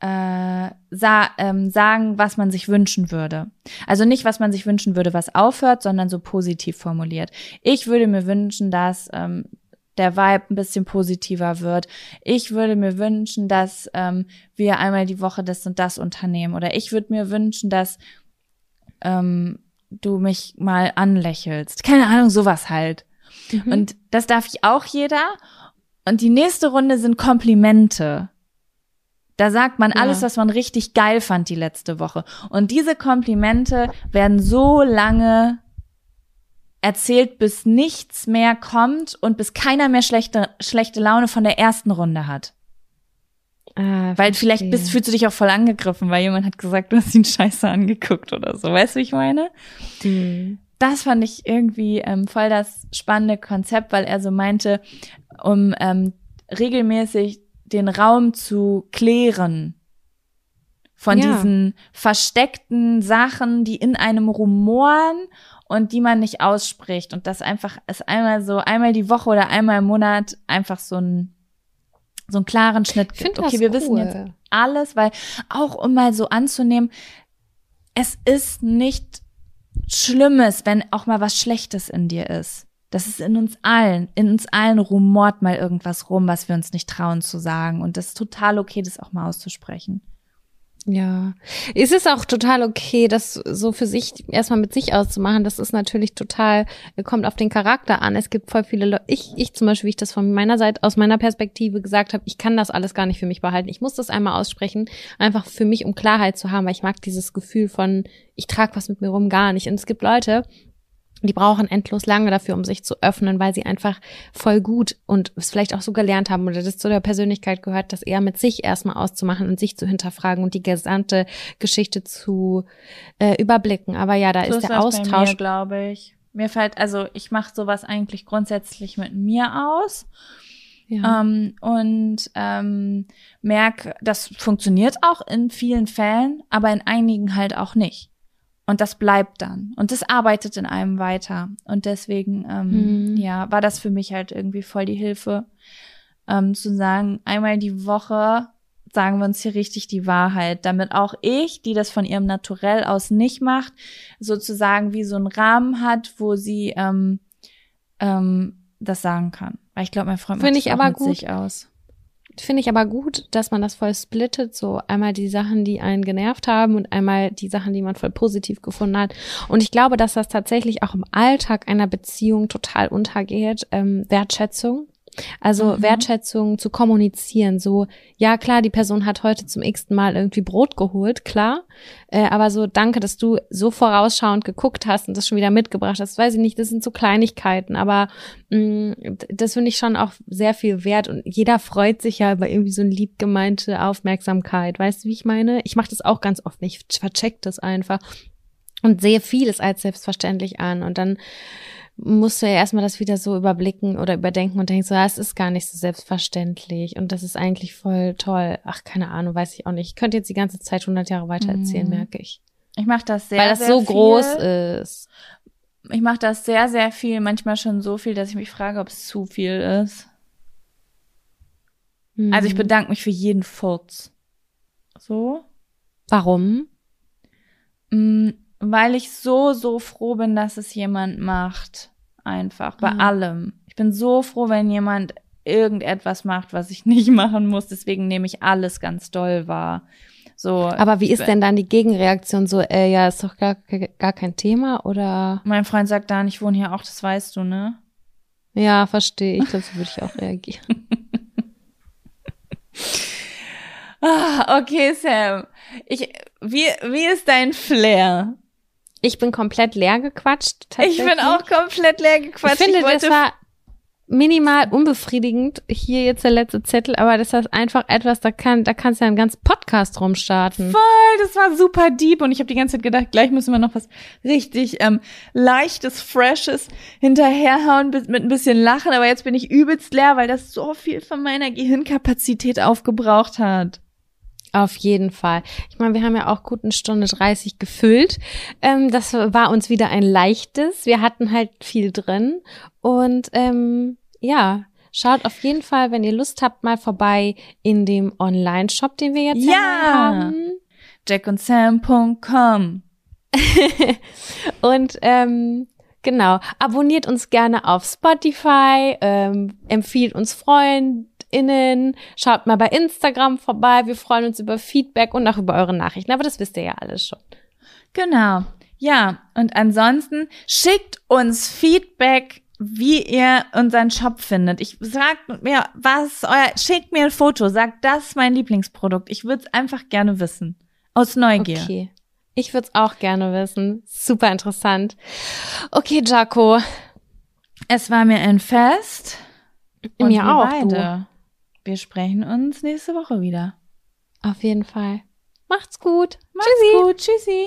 äh, sa ähm, sagen, was man sich wünschen würde. Also nicht, was man sich wünschen würde, was aufhört, sondern so positiv formuliert. Ich würde mir wünschen, dass ähm, der Vibe ein bisschen positiver wird. Ich würde mir wünschen, dass ähm, wir einmal die Woche das und das unternehmen. Oder ich würde mir wünschen, dass ähm, du mich mal anlächelst. Keine Ahnung, sowas halt. Mhm. Und das darf ich auch jeder. Und die nächste Runde sind Komplimente. Da sagt man ja. alles, was man richtig geil fand die letzte Woche. Und diese Komplimente werden so lange erzählt, bis nichts mehr kommt und bis keiner mehr schlechte, schlechte Laune von der ersten Runde hat. Ah, weil vielleicht bist, fühlst du dich auch voll angegriffen, weil jemand hat gesagt, du hast ihn scheiße angeguckt oder so. Weißt du, wie ich meine? Mhm das fand ich irgendwie ähm, voll das spannende Konzept, weil er so meinte, um ähm, regelmäßig den Raum zu klären von ja. diesen versteckten Sachen, die in einem rumoren und die man nicht ausspricht. Und das einfach ist einmal so, einmal die Woche oder einmal im Monat einfach so ein so einen klaren Schnitt gibt. Okay, wir cool. wissen jetzt alles, weil auch um mal so anzunehmen, es ist nicht Schlimmes, wenn auch mal was Schlechtes in dir ist. Das ist in uns allen, in uns allen rumort mal irgendwas rum, was wir uns nicht trauen zu sagen. Und das ist total okay, das auch mal auszusprechen. Ja, es ist auch total okay, das so für sich erstmal mit sich auszumachen. Das ist natürlich total, kommt auf den Charakter an. Es gibt voll viele Leute, ich, ich zum Beispiel, wie ich das von meiner Seite, aus meiner Perspektive gesagt habe, ich kann das alles gar nicht für mich behalten. Ich muss das einmal aussprechen, einfach für mich, um Klarheit zu haben, weil ich mag dieses Gefühl von, ich trage was mit mir rum gar nicht. Und es gibt Leute, die brauchen endlos lange dafür, um sich zu öffnen, weil sie einfach voll gut und es vielleicht auch so gelernt haben oder das zu der Persönlichkeit gehört, das eher mit sich erstmal auszumachen und sich zu hinterfragen und die gesamte Geschichte zu äh, überblicken. Aber ja, da so ist, ist der Austausch, glaube ich. Mir fällt, also ich mache sowas eigentlich grundsätzlich mit mir aus. Ja. Ähm, und ähm, merke, das funktioniert auch in vielen Fällen, aber in einigen halt auch nicht. Und das bleibt dann. Und das arbeitet in einem weiter. Und deswegen, ähm, mhm. ja, war das für mich halt irgendwie voll die Hilfe, ähm, zu sagen, einmal die Woche sagen wir uns hier richtig die Wahrheit, damit auch ich, die das von ihrem Naturell aus nicht macht, sozusagen wie so einen Rahmen hat, wo sie ähm, ähm, das sagen kann. Weil ich glaube, mein Freund macht das aber gut. aus. Finde ich aber gut, dass man das voll splittet, so einmal die Sachen, die einen genervt haben und einmal die Sachen, die man voll positiv gefunden hat. Und ich glaube, dass das tatsächlich auch im Alltag einer Beziehung total untergeht. Ähm, Wertschätzung, also mhm. Wertschätzung zu kommunizieren, so, ja klar, die Person hat heute zum x Mal irgendwie Brot geholt, klar, äh, aber so, danke, dass du so vorausschauend geguckt hast und das schon wieder mitgebracht hast, weiß ich nicht, das sind so Kleinigkeiten, aber mh, mm, das finde ich schon auch sehr viel wert und jeder freut sich ja über irgendwie so eine lieb gemeinte Aufmerksamkeit, weißt du, wie ich meine? Ich mache das auch ganz oft nicht, ich vercheck das einfach und sehe vieles als selbstverständlich an und dann musst du ja erstmal das wieder so überblicken oder überdenken und denkst so, ja, es ist gar nicht so selbstverständlich und das ist eigentlich voll toll. Ach, keine Ahnung, weiß ich auch nicht. Ich könnte jetzt die ganze Zeit 100 Jahre weiter erzählen, mhm. merke ich. Ich mache das sehr, Weil das sehr so viel. groß ist. Ich mache das sehr, sehr viel, manchmal schon so viel, dass ich mich frage, ob es zu viel ist. Mhm. Also ich bedanke mich für jeden Furz. So. Warum? Mhm weil ich so, so froh bin, dass es jemand macht. Einfach. Bei mhm. allem. Ich bin so froh, wenn jemand irgendetwas macht, was ich nicht machen muss. Deswegen nehme ich alles ganz doll wahr. So, Aber wie ist denn dann die Gegenreaktion so, äh, ja, ist doch gar, gar kein Thema oder? Mein Freund sagt dann, ich wohne hier auch, das weißt du, ne? Ja, verstehe ich. Dazu würde ich auch reagieren. ah, okay, Sam. Ich, wie, wie ist dein Flair? Ich bin komplett leer gequatscht. Ich bin auch komplett leer gequatscht. Ich finde, ich das war minimal unbefriedigend. Hier jetzt der letzte Zettel, aber das ist einfach etwas, da kann, da kannst du ja einen ganzen Podcast rumstarten. Voll, das war super deep und ich habe die ganze Zeit gedacht, gleich müssen wir noch was richtig ähm, leichtes, freshes hinterherhauen mit ein bisschen Lachen, aber jetzt bin ich übelst leer, weil das so viel von meiner Gehirnkapazität aufgebraucht hat. Auf jeden Fall. Ich meine, wir haben ja auch gut eine Stunde 30 gefüllt. Ähm, das war uns wieder ein leichtes. Wir hatten halt viel drin. Und ähm, ja, schaut auf jeden Fall, wenn ihr Lust habt, mal vorbei in dem Online-Shop, den wir jetzt ja. haben. jackondsam.com Und ähm, genau, abonniert uns gerne auf Spotify, ähm, empfiehlt uns Freunden, HörerInnen. Schaut mal bei Instagram vorbei. Wir freuen uns über Feedback und auch über eure Nachrichten. Aber das wisst ihr ja alles schon. Genau. Ja, und ansonsten schickt uns Feedback, wie ihr unseren Shop findet. Ich sag mir, was euer, schickt mir ein Foto, sagt, das ist mein Lieblingsprodukt. Ich würde es einfach gerne wissen. Aus Neugier. Okay. Ich würde es auch gerne wissen. Super interessant. Okay, Jaco. Es war mir ein Fest. Und mir auch. Beide. Wir sprechen uns nächste Woche wieder. Auf jeden Fall. Macht's gut. Macht's Tschüssi. gut. Tschüssi.